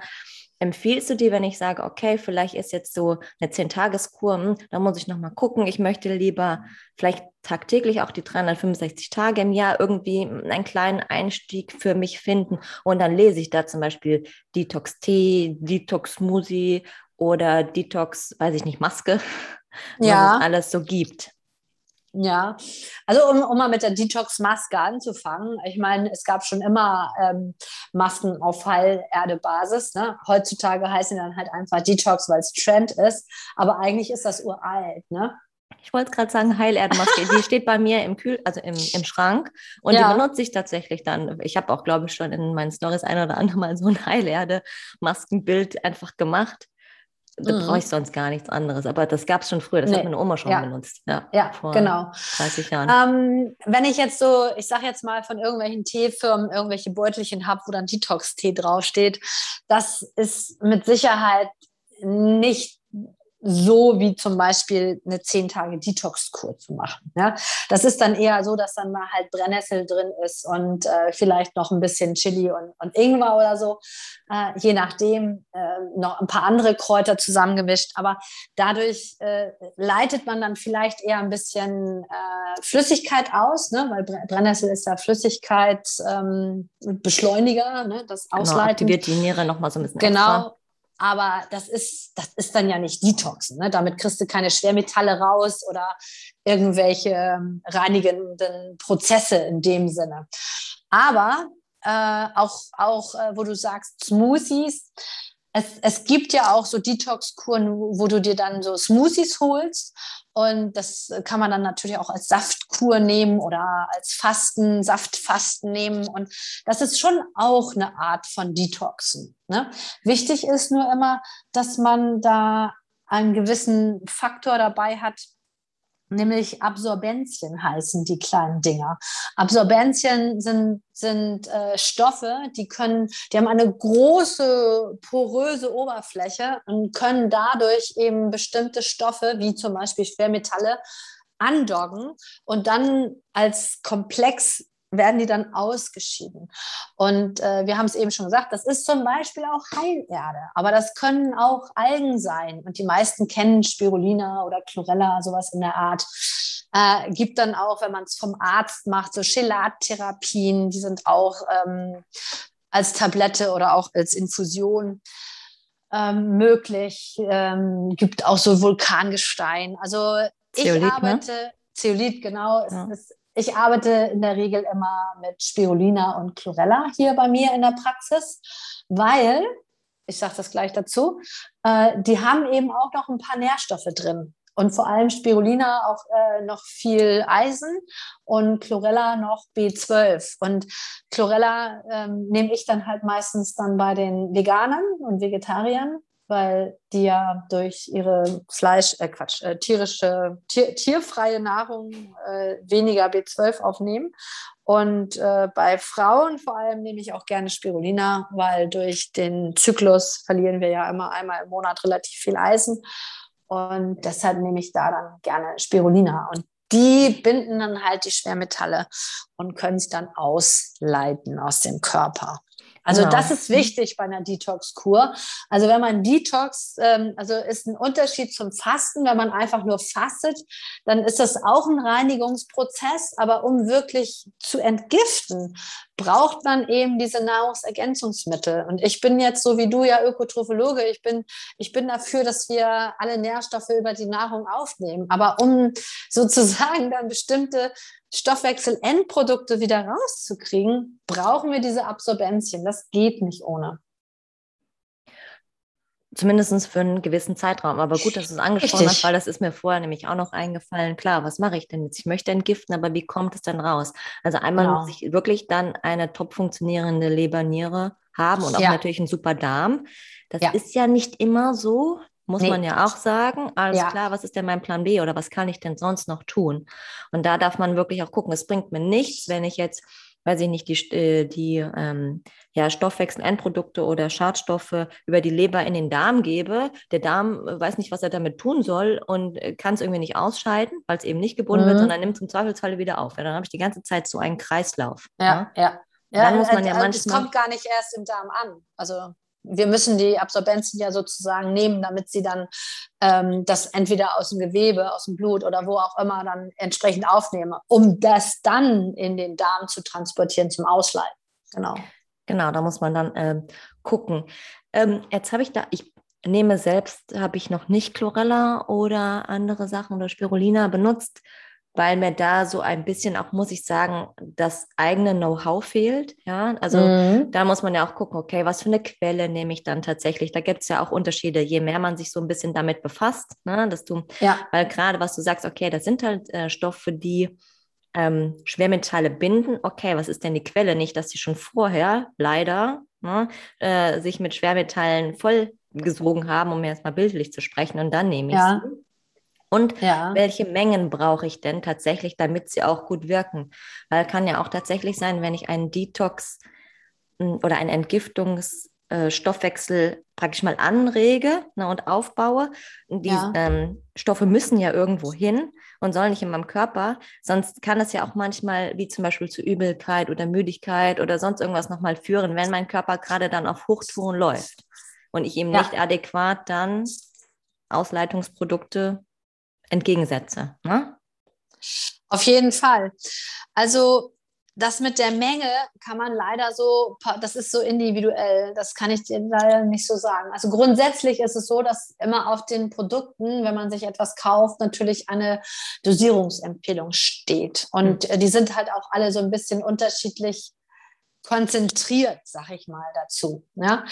empfiehlst du dir, wenn ich sage, okay, vielleicht ist jetzt so eine 10-Tageskur, hm, da muss ich nochmal gucken, ich möchte lieber vielleicht tagtäglich auch die 365 Tage im Jahr irgendwie einen kleinen Einstieg für mich finden und dann lese ich da zum Beispiel Detox-Tee, Detox-Smoothie oder Detox, weiß ich nicht, Maske, [LAUGHS] ja. was es alles so gibt. Ja, also um, um mal mit der Detox-Maske anzufangen. Ich meine, es gab schon immer ähm, Masken auf Heilerde-Basis. Ne? Heutzutage heißen dann halt einfach Detox, weil es Trend ist. Aber eigentlich ist das uralt. Ne? Ich wollte gerade sagen, Heilerdmaske, die [LAUGHS] steht bei mir im Kühl, also im, im Schrank und ja. die benutze ich tatsächlich dann. Ich habe auch, glaube ich, schon in meinen Stories ein oder andere Mal so ein Heilerde-Maskenbild einfach gemacht. Da mhm. brauche ich sonst gar nichts anderes. Aber das gab es schon früher. Das nee. hat meine Oma schon ja. benutzt. Ja, ja genau. 30 Jahren. Ähm, wenn ich jetzt so, ich sage jetzt mal von irgendwelchen Teefirmen irgendwelche Beutelchen habe, wo dann Detox-Tee draufsteht, das ist mit Sicherheit nicht so wie zum Beispiel eine zehn Tage Detox-Kur zu machen. Ja? Das ist dann eher so, dass dann mal halt Brennnessel drin ist und äh, vielleicht noch ein bisschen Chili und, und Ingwer oder so, äh, je nachdem, äh, noch ein paar andere Kräuter zusammengemischt. Aber dadurch äh, leitet man dann vielleicht eher ein bisschen äh, Flüssigkeit aus, ne? weil Brennnessel ist ja Flüssigkeit ähm, Beschleuniger, ne? das genau, Ausleiten. Genau, aktiviert die Niere nochmal so ein bisschen Genau, extra. Aber das ist, das ist dann ja nicht Detoxen. Ne? Damit kriegst du keine Schwermetalle raus oder irgendwelche ähm, reinigenden Prozesse in dem Sinne. Aber äh, auch, auch äh, wo du sagst, Smoothies, es, es gibt ja auch so Detox-Kuren, wo du dir dann so Smoothies holst. Und das kann man dann natürlich auch als Saftkur nehmen oder als Fasten, Saftfasten nehmen. Und das ist schon auch eine Art von Detoxen. Ne? Wichtig ist nur immer, dass man da einen gewissen Faktor dabei hat, nämlich Absorbenzien heißen die kleinen Dinger. Absorbenzien sind, sind äh, Stoffe, die können, die haben eine große poröse Oberfläche und können dadurch eben bestimmte Stoffe, wie zum Beispiel Schwermetalle, andocken und dann als Komplex werden die dann ausgeschieden. Und äh, wir haben es eben schon gesagt, das ist zum Beispiel auch Heilerde, aber das können auch Algen sein. Und die meisten kennen Spirulina oder Chlorella, sowas in der Art. Äh, gibt dann auch, wenn man es vom Arzt macht, so Chelattherapien, die sind auch ähm, als Tablette oder auch als Infusion ähm, möglich. Ähm, gibt auch so Vulkangestein. Also ich ne? arbeite, ne? Zeolit, genau. Ja. Ist, ich arbeite in der Regel immer mit Spirulina und Chlorella hier bei mir in der Praxis, weil, ich sage das gleich dazu, äh, die haben eben auch noch ein paar Nährstoffe drin. Und vor allem Spirulina auch äh, noch viel Eisen und Chlorella noch B12. Und Chlorella ähm, nehme ich dann halt meistens dann bei den Veganern und Vegetariern, weil die ja durch ihre Fleisch, äh Quatsch, äh, tierische, tier, tierfreie Nahrung äh, weniger B12 aufnehmen. Und äh, bei Frauen vor allem nehme ich auch gerne Spirulina, weil durch den Zyklus verlieren wir ja immer einmal im Monat relativ viel Eisen. Und deshalb nehme ich da dann gerne Spirulina. Und die binden dann halt die Schwermetalle und können es dann ausleiten aus dem Körper. Also genau. das ist wichtig bei einer Detox-Kur. Also wenn man Detox, ähm, also ist ein Unterschied zum Fasten, wenn man einfach nur fastet, dann ist das auch ein Reinigungsprozess. Aber um wirklich zu entgiften, braucht man eben diese Nahrungsergänzungsmittel. Und ich bin jetzt so wie du ja Ökotrophologe. Ich bin, ich bin dafür, dass wir alle Nährstoffe über die Nahrung aufnehmen. Aber um [LAUGHS] sozusagen dann bestimmte Stoffwechsel-Endprodukte wieder rauszukriegen, brauchen wir diese Absorbenzien. Das geht nicht ohne. Zumindest für einen gewissen Zeitraum. Aber gut, dass du es angesprochen Richtig. hast, weil das ist mir vorher nämlich auch noch eingefallen. Klar, was mache ich denn jetzt? Ich möchte entgiften, aber wie kommt es denn raus? Also einmal genau. muss ich wirklich dann eine top funktionierende Leberniere haben und auch ja. natürlich einen super Darm. Das ja. ist ja nicht immer so muss nee. man ja auch sagen. Alles ja. klar, was ist denn mein Plan B oder was kann ich denn sonst noch tun? Und da darf man wirklich auch gucken, es bringt mir nichts, wenn ich jetzt, weiß ich nicht, die, äh, die ähm, ja, Stoffwechsel-Endprodukte oder Schadstoffe über die Leber in den Darm gebe. Der Darm äh, weiß nicht, was er damit tun soll und äh, kann es irgendwie nicht ausscheiden, weil es eben nicht gebunden mhm. wird, sondern nimmt zum Zweifelsfalle wieder auf. Ja, dann habe ich die ganze Zeit so einen Kreislauf. Ja, ja. ja. Ja, dann muss man ja manchmal. Es kommt gar nicht erst im Darm an. Also wir müssen die Absorbenzien ja sozusagen nehmen, damit sie dann ähm, das entweder aus dem Gewebe, aus dem Blut oder wo auch immer dann entsprechend aufnehmen, um das dann in den Darm zu transportieren zum Ausleiten. Genau. Genau, da muss man dann äh, gucken. Ähm, jetzt habe ich da, ich nehme selbst, habe ich noch nicht Chlorella oder andere Sachen oder Spirulina benutzt weil mir da so ein bisschen auch, muss ich sagen, das eigene Know-how fehlt. Ja, also mhm. da muss man ja auch gucken, okay, was für eine Quelle nehme ich dann tatsächlich? Da gibt es ja auch Unterschiede, je mehr man sich so ein bisschen damit befasst, ne, dass du, ja. weil gerade was du sagst, okay, das sind halt äh, Stoffe, die ähm, Schwermetalle binden. Okay, was ist denn die Quelle? Nicht, dass sie schon vorher leider ne, äh, sich mit Schwermetallen vollgesogen haben, um jetzt mal bildlich zu sprechen, und dann nehme ich ja. sie. Und ja. welche Mengen brauche ich denn tatsächlich, damit sie auch gut wirken? Weil kann ja auch tatsächlich sein, wenn ich einen Detox hm, oder einen Entgiftungsstoffwechsel äh, praktisch mal anrege ne, und aufbaue. Die ja. ähm, Stoffe müssen ja irgendwo hin und sollen nicht in meinem Körper. Sonst kann es ja auch manchmal, wie zum Beispiel zu Übelkeit oder Müdigkeit oder sonst irgendwas nochmal führen, wenn mein Körper gerade dann auf Hochtouren läuft und ich ihm ja. nicht adäquat dann Ausleitungsprodukte entgegensetze. Ne? Auf jeden Fall. Also das mit der Menge kann man leider so, das ist so individuell, das kann ich dir leider nicht so sagen. Also grundsätzlich ist es so, dass immer auf den Produkten, wenn man sich etwas kauft, natürlich eine Dosierungsempfehlung steht. Und mhm. die sind halt auch alle so ein bisschen unterschiedlich konzentriert, sag ich mal dazu. Ja?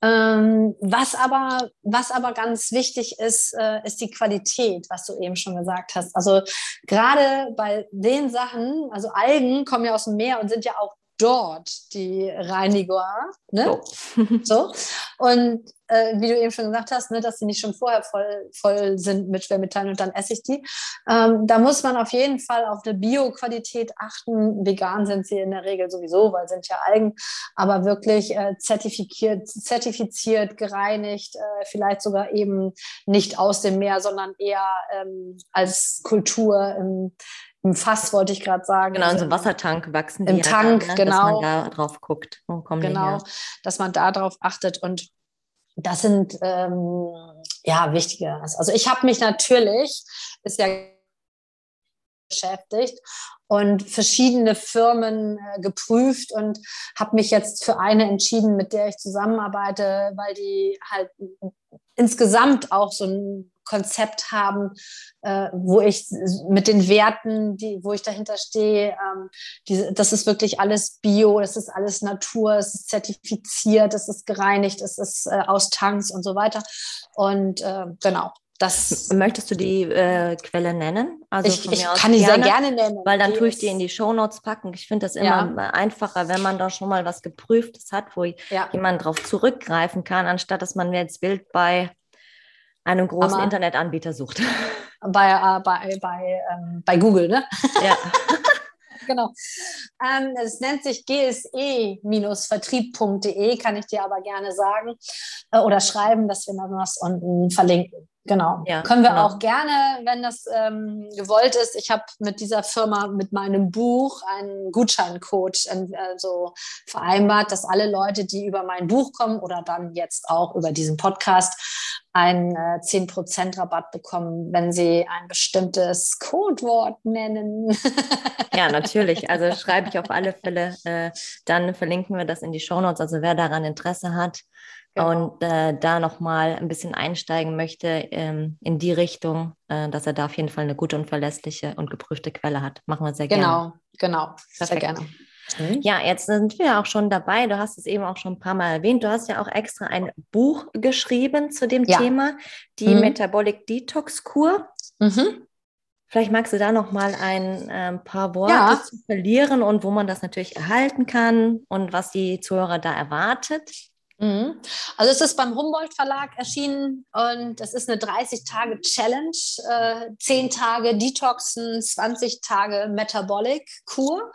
Ähm, was, aber, was aber ganz wichtig ist, äh, ist die Qualität, was du eben schon gesagt hast. Also gerade bei den Sachen, also Algen kommen ja aus dem Meer und sind ja auch dort die Reiniger. Ne? So. [LAUGHS] so. Und äh, wie du eben schon gesagt hast, ne, dass sie nicht schon vorher voll, voll sind mit Schwermetallen und dann esse ich die. Ähm, da muss man auf jeden Fall auf eine Bioqualität achten. Vegan sind sie in der Regel sowieso, weil sind ja Algen, aber wirklich äh, zertifiziert, zertifiziert, gereinigt, äh, vielleicht sogar eben nicht aus dem Meer, sondern eher ähm, als Kultur im, im Fass wollte ich gerade sagen. Genau, in so einem Wassertank wachsen die. Im Tank, an, ne? genau. Dass man da drauf guckt. Wo kommen genau, dass man da drauf achtet und das sind ähm, ja wichtige. Also ich habe mich natürlich, ist ja beschäftigt und verschiedene Firmen äh, geprüft und habe mich jetzt für eine entschieden, mit der ich zusammenarbeite, weil die halt insgesamt auch so ein Konzept haben, äh, wo ich mit den Werten, die, wo ich dahinter stehe, ähm, die, das ist wirklich alles Bio, das ist alles Natur, es ist zertifiziert, es ist gereinigt, es ist äh, aus Tanks und so weiter. Und äh, genau, das Möchtest du die äh, Quelle nennen? Also ich, ich kann die sehr gerne nennen. Weil dann tue ich die in die Shownotes packen. Ich finde das immer ja. einfacher, wenn man da schon mal was Geprüftes hat, wo ja. jemand drauf zurückgreifen kann, anstatt dass man mir jetzt Bild bei einem großen Aber Internetanbieter sucht. [LAUGHS] Bei, äh, bei, bei, ähm, bei Google, ne? Ja. [LAUGHS] genau. Ähm, es nennt sich gse-vertrieb.de, kann ich dir aber gerne sagen. Äh, oder schreiben, dass wir dann was unten verlinken. Genau. Ja, Können wir genau. auch gerne, wenn das ähm, gewollt ist. Ich habe mit dieser Firma, mit meinem Buch, einen Gutscheincode also vereinbart, dass alle Leute, die über mein Buch kommen oder dann jetzt auch über diesen Podcast, einen äh, 10% Rabatt bekommen, wenn sie ein bestimmtes Codewort nennen. [LAUGHS] ja, natürlich. Also schreibe ich auf alle Fälle. Äh, dann verlinken wir das in die Show Notes. Also wer daran Interesse hat. Und äh, da nochmal ein bisschen einsteigen möchte ähm, in die Richtung, äh, dass er da auf jeden Fall eine gute und verlässliche und geprüfte Quelle hat. Machen wir sehr genau, gerne. Genau, genau, sehr gerne. Mhm. Ja, jetzt sind wir auch schon dabei. Du hast es eben auch schon ein paar Mal erwähnt. Du hast ja auch extra ein Buch geschrieben zu dem ja. Thema, die mhm. Metabolic Detox Kur. Mhm. Vielleicht magst du da noch mal ein äh, paar Worte ja. zu verlieren und wo man das natürlich erhalten kann und was die Zuhörer da erwartet. Mhm. Also es ist beim Humboldt Verlag erschienen und es ist eine 30-Tage-Challenge, äh, 10 Tage Detoxen, 20 Tage Metabolic-Kur.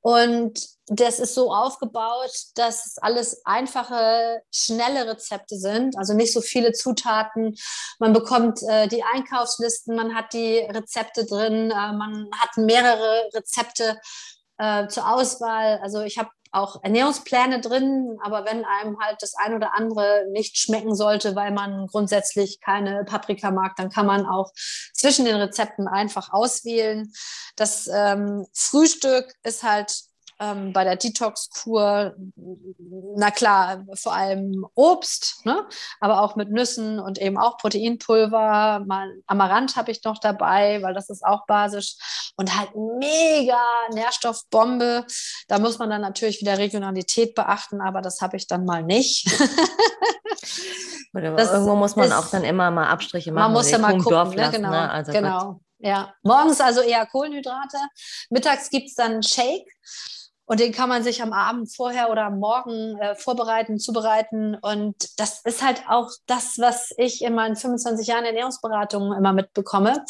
Und das ist so aufgebaut, dass alles einfache, schnelle Rezepte sind, also nicht so viele Zutaten. Man bekommt äh, die Einkaufslisten, man hat die Rezepte drin, äh, man hat mehrere Rezepte äh, zur Auswahl. Also ich habe auch Ernährungspläne drin, aber wenn einem halt das ein oder andere nicht schmecken sollte, weil man grundsätzlich keine Paprika mag, dann kann man auch zwischen den Rezepten einfach auswählen. Das ähm, Frühstück ist halt ähm, bei der Detox-Kur, na klar, vor allem Obst, ne? aber auch mit Nüssen und eben auch Proteinpulver. Mal Amaranth habe ich noch dabei, weil das ist auch basisch und halt mega Nährstoffbombe. Da muss man dann natürlich wieder Regionalität beachten, aber das habe ich dann mal nicht. [LAUGHS] irgendwo muss man ist, auch dann immer mal Abstriche machen. Man muss ja mal gucken, Dorf ne? genau. Ne? Also genau. Ja, morgens also eher Kohlenhydrate. Mittags gibt es dann Shake. Und den kann man sich am Abend vorher oder am Morgen äh, vorbereiten, zubereiten. Und das ist halt auch das, was ich in meinen 25 Jahren Ernährungsberatung immer mitbekomme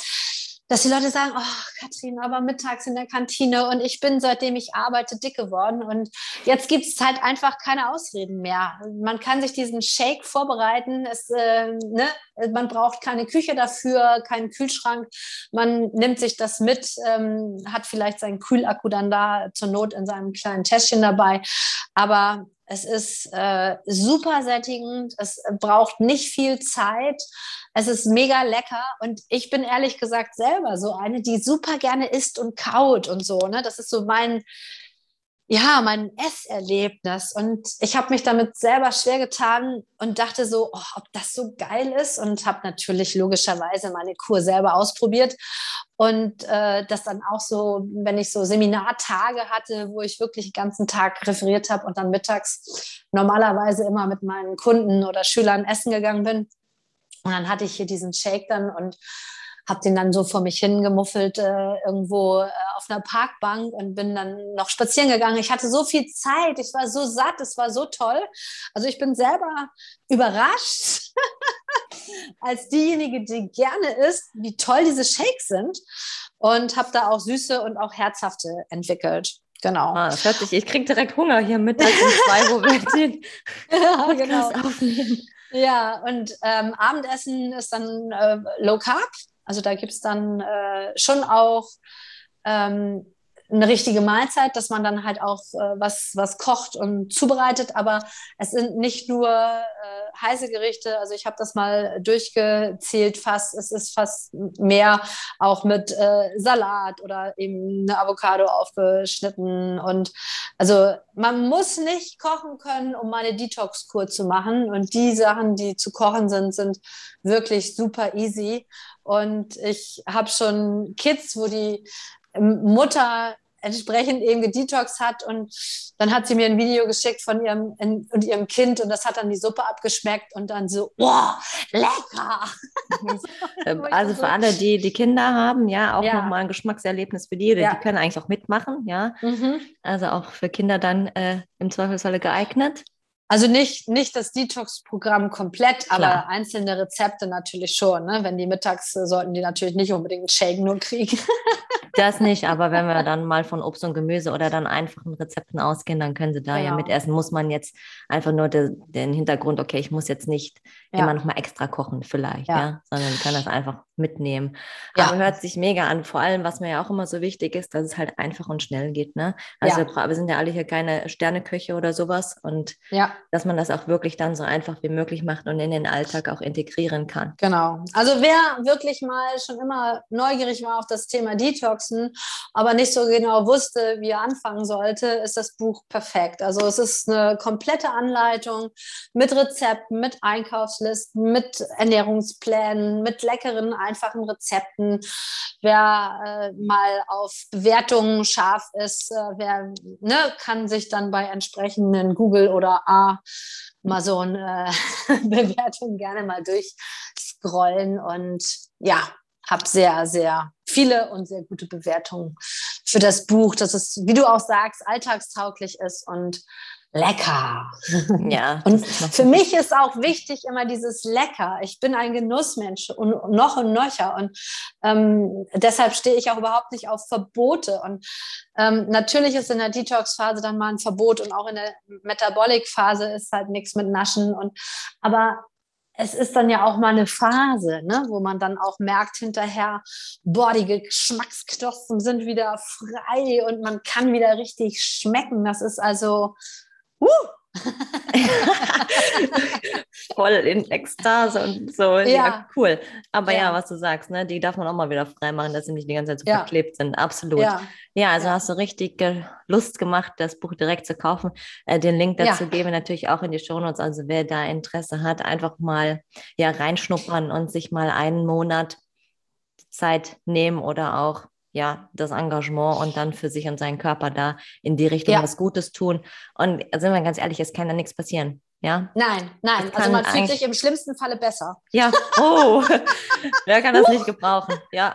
dass die Leute sagen, oh, Katrin, aber mittags in der Kantine und ich bin, seitdem ich arbeite, dick geworden und jetzt gibt es halt einfach keine Ausreden mehr. Man kann sich diesen Shake vorbereiten, es, äh, ne? man braucht keine Küche dafür, keinen Kühlschrank, man nimmt sich das mit, ähm, hat vielleicht seinen Kühlakku dann da zur Not in seinem kleinen Täschchen dabei, aber es ist äh, super sättigend, es braucht nicht viel Zeit. Es ist mega lecker und ich bin ehrlich gesagt selber so eine, die super gerne isst und kaut und so. Ne? Das ist so mein, ja, mein Esserlebnis. Und ich habe mich damit selber schwer getan und dachte so, oh, ob das so geil ist. Und habe natürlich logischerweise meine Kur selber ausprobiert. Und äh, das dann auch so, wenn ich so Seminartage hatte, wo ich wirklich den ganzen Tag referiert habe und dann mittags normalerweise immer mit meinen Kunden oder Schülern essen gegangen bin. Und dann hatte ich hier diesen Shake dann und habe den dann so vor mich hingemuffelt äh, irgendwo äh, auf einer Parkbank und bin dann noch spazieren gegangen. Ich hatte so viel Zeit, ich war so satt, es war so toll. Also ich bin selber überrascht [LAUGHS] als diejenige, die gerne isst, wie toll diese Shakes sind und habe da auch süße und auch herzhafte entwickelt. Genau. Ah, das hört sich, ich kriege direkt Hunger hier mit um zwei, wo wir [LAUGHS] den ja, genau. aufnehmen. Ja, und ähm, Abendessen ist dann äh, Low Carb. Also da gibt es dann äh, schon auch ähm, eine richtige Mahlzeit, dass man dann halt auch äh, was, was kocht und zubereitet. Aber es sind nicht nur äh, heiße Gerichte. Also ich habe das mal durchgezählt fast. Es ist fast mehr auch mit äh, Salat oder eben eine Avocado aufgeschnitten. Und also man muss nicht kochen können, um meine Detox-Kur zu machen. Und die Sachen, die zu kochen sind, sind wirklich super easy. Und ich habe schon Kids, wo die Mutter entsprechend eben gedetox hat und dann hat sie mir ein Video geschickt von ihrem in, und ihrem Kind und das hat dann die Suppe abgeschmeckt und dann so, wow, lecker. [LAUGHS] also für alle, die die Kinder haben, ja, auch ja. nochmal ein Geschmackserlebnis für die, ja. die können eigentlich auch mitmachen, ja. Mhm. Also auch für Kinder dann äh, im Zweifelsfalle geeignet. Also nicht, nicht das Detox-Programm komplett, Klar. aber einzelne Rezepte natürlich schon. Ne? Wenn die mittags, äh, sollten die natürlich nicht unbedingt einen Shake nur kriegen. [LAUGHS] Das nicht, aber wenn wir dann mal von Obst und Gemüse oder dann einfachen Rezepten ausgehen, dann können sie da genau. ja mitessen. Muss man jetzt einfach nur de, den Hintergrund, okay, ich muss jetzt nicht ja. immer noch mal extra kochen vielleicht, ja. ja, sondern kann das einfach mitnehmen. Ja. Aber hört sich mega an, vor allem, was mir ja auch immer so wichtig ist, dass es halt einfach und schnell geht, ne? Also ja. wir, sind ja alle hier keine Sterneköche oder sowas und dass man das auch wirklich dann so einfach wie möglich macht und in den Alltag auch integrieren kann. Genau. Also wer wirklich mal schon immer neugierig war auf das Thema Detoxen, aber nicht so genau wusste, wie er anfangen sollte, ist das Buch perfekt. Also es ist eine komplette Anleitung mit Rezepten, mit Einkaufslisten, mit Ernährungsplänen, mit leckeren einfachen Rezepten. Wer äh, mal auf Bewertungen scharf ist, äh, wer ne, kann sich dann bei entsprechenden Google oder Amazon äh, [LAUGHS] Bewertungen gerne mal durchscrollen und ja, habe sehr, sehr viele und sehr gute Bewertungen für das Buch, dass es, wie du auch sagst, alltagstauglich ist und lecker. Ja. [LAUGHS] Und für mich ist auch wichtig immer dieses lecker. Ich bin ein Genussmensch und noch und nöcher und ähm, deshalb stehe ich auch überhaupt nicht auf Verbote. Und ähm, natürlich ist in der Detox-Phase dann mal ein Verbot und auch in der Metabolic-Phase ist halt nichts mit Naschen und aber es ist dann ja auch mal eine Phase, ne, wo man dann auch merkt hinterher, boah, die Geschmacksknospen sind wieder frei und man kann wieder richtig schmecken. Das ist also Uh! [LAUGHS] Voll in Ekstase und so. Ja, ja cool. Aber ja. ja. was du sagst, ne, die darf man auch mal wieder freimachen, dass sie nicht die ganze Zeit so ja. verklebt sind. Absolut. Ja, also hast du richtig Lust gemacht, das Buch direkt zu kaufen. Äh, den Link dazu geben wir natürlich auch in die Shownotes. Also wer da Interesse hat, einfach mal ja reinschnuppern und sich mal einen Monat Zeit nehmen oder auch ja, das Engagement und dann für sich und seinen Körper da in die Richtung ja. was Gutes tun. Und sind wir ganz ehrlich, es kann da nichts passieren. Ja? Nein, nein. Also man fühlt sich im schlimmsten Falle besser. Ja, oh, [LAUGHS] wer kann das nicht gebrauchen? Ja,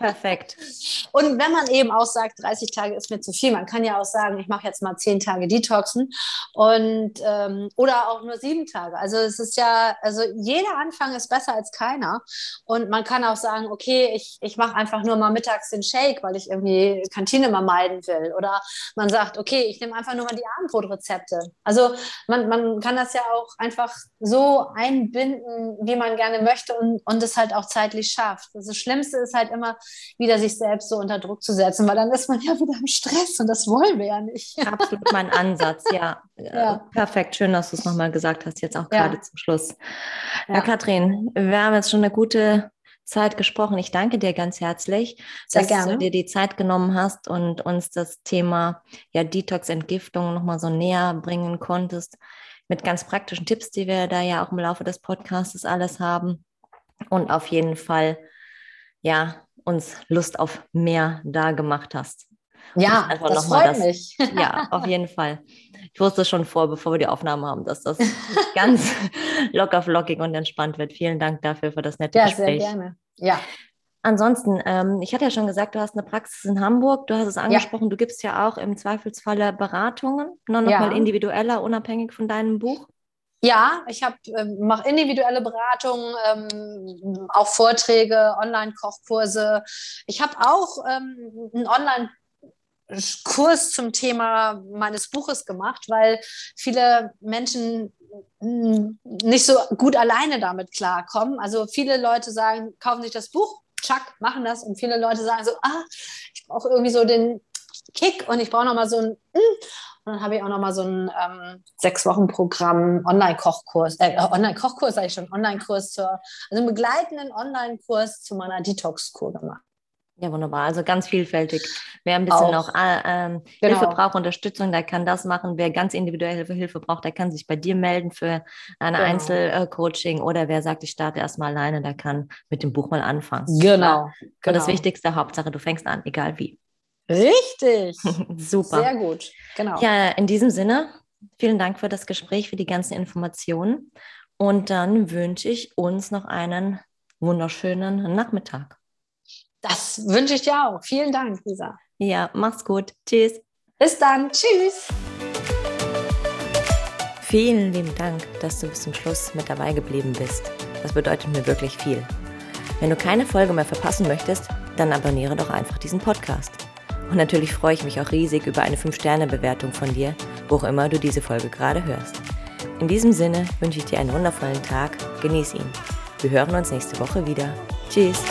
perfekt. [LAUGHS] Und wenn man eben auch sagt, 30 Tage ist mir zu viel, man kann ja auch sagen, ich mache jetzt mal 10 Tage Detoxen und ähm, oder auch nur 7 Tage. Also es ist ja, also jeder Anfang ist besser als keiner. Und man kann auch sagen, okay, ich, ich mache einfach nur mal mittags den Shake, weil ich irgendwie Kantine mal meiden will. Oder man sagt, okay, ich nehme einfach nur mal die Abendbrotrezepte. Also man, man kann das ja auch einfach so einbinden, wie man gerne möchte und, und es halt auch zeitlich schafft. Das Schlimmste ist halt immer, wieder sich selbst so unter Druck zu setzen, weil dann ist man ja wieder im Stress und das wollen wir ja nicht. Absolut mein Ansatz, ja. [LAUGHS] ja. Perfekt, schön, dass du es nochmal gesagt hast, jetzt auch gerade ja. zum Schluss. Ja. ja, Katrin, wir haben jetzt schon eine gute Zeit gesprochen. Ich danke dir ganz herzlich, Sehr dass gerne. du dir die Zeit genommen hast und uns das Thema ja, Detox-Entgiftung nochmal so näher bringen konntest mit ganz praktischen Tipps, die wir da ja auch im Laufe des Podcasts alles haben. Und auf jeden Fall, ja, uns Lust auf mehr da gemacht hast. Ja, das freut das, mich. [LAUGHS] Ja, auf jeden Fall. Ich wusste schon vor, bevor wir die Aufnahme haben, dass das ganz [LAUGHS] locker, flockig und entspannt wird. Vielen Dank dafür für das nette ja, Gespräch. Ja, sehr gerne. Ja. Ansonsten, ähm, ich hatte ja schon gesagt, du hast eine Praxis in Hamburg, du hast es angesprochen, ja. du gibst ja auch im Zweifelsfalle Beratungen, noch, noch ja. mal individueller, unabhängig von deinem Buch. Ja, ich ähm, mache individuelle Beratungen, ähm, auch Vorträge, Online-Kochkurse. Ich habe auch ähm, einen Online- Kurs zum Thema meines Buches gemacht, weil viele Menschen nicht so gut alleine damit klarkommen. Also viele Leute sagen, kaufen sich das Buch, tschack, machen das. Und viele Leute sagen so, ah, ich brauche irgendwie so den Kick und ich brauche nochmal so ein, hm. und dann habe ich auch nochmal so ein ähm, sechs Wochen Programm, Online-Kochkurs, äh, Online-Kochkurs sage ich schon, Online-Kurs zur, also einen begleitenden Online-Kurs zu meiner Detox-Kur gemacht. Ja, wunderbar. Also ganz vielfältig. Wer ein bisschen auch, noch äh, ähm, genau. Hilfe braucht, Unterstützung, der kann das machen. Wer ganz individuell Hilfe, Hilfe braucht, der kann sich bei dir melden für eine genau. Einzelcoaching. Oder wer sagt, ich starte erstmal alleine, der kann mit dem Buch mal anfangen. Genau. genau. Und das genau. Wichtigste, Hauptsache, du fängst an, egal wie. Richtig. [LAUGHS] Super. Sehr gut. Genau. Ja, in diesem Sinne, vielen Dank für das Gespräch, für die ganzen Informationen. Und dann wünsche ich uns noch einen wunderschönen Nachmittag. Das wünsche ich dir auch. Vielen Dank, Lisa. Ja, mach's gut. Tschüss. Bis dann. Tschüss. Vielen lieben Dank, dass du bis zum Schluss mit dabei geblieben bist. Das bedeutet mir wirklich viel. Wenn du keine Folge mehr verpassen möchtest, dann abonniere doch einfach diesen Podcast. Und natürlich freue ich mich auch riesig über eine 5-Sterne-Bewertung von dir, wo auch immer du diese Folge gerade hörst. In diesem Sinne wünsche ich dir einen wundervollen Tag. Genieß ihn. Wir hören uns nächste Woche wieder. Tschüss.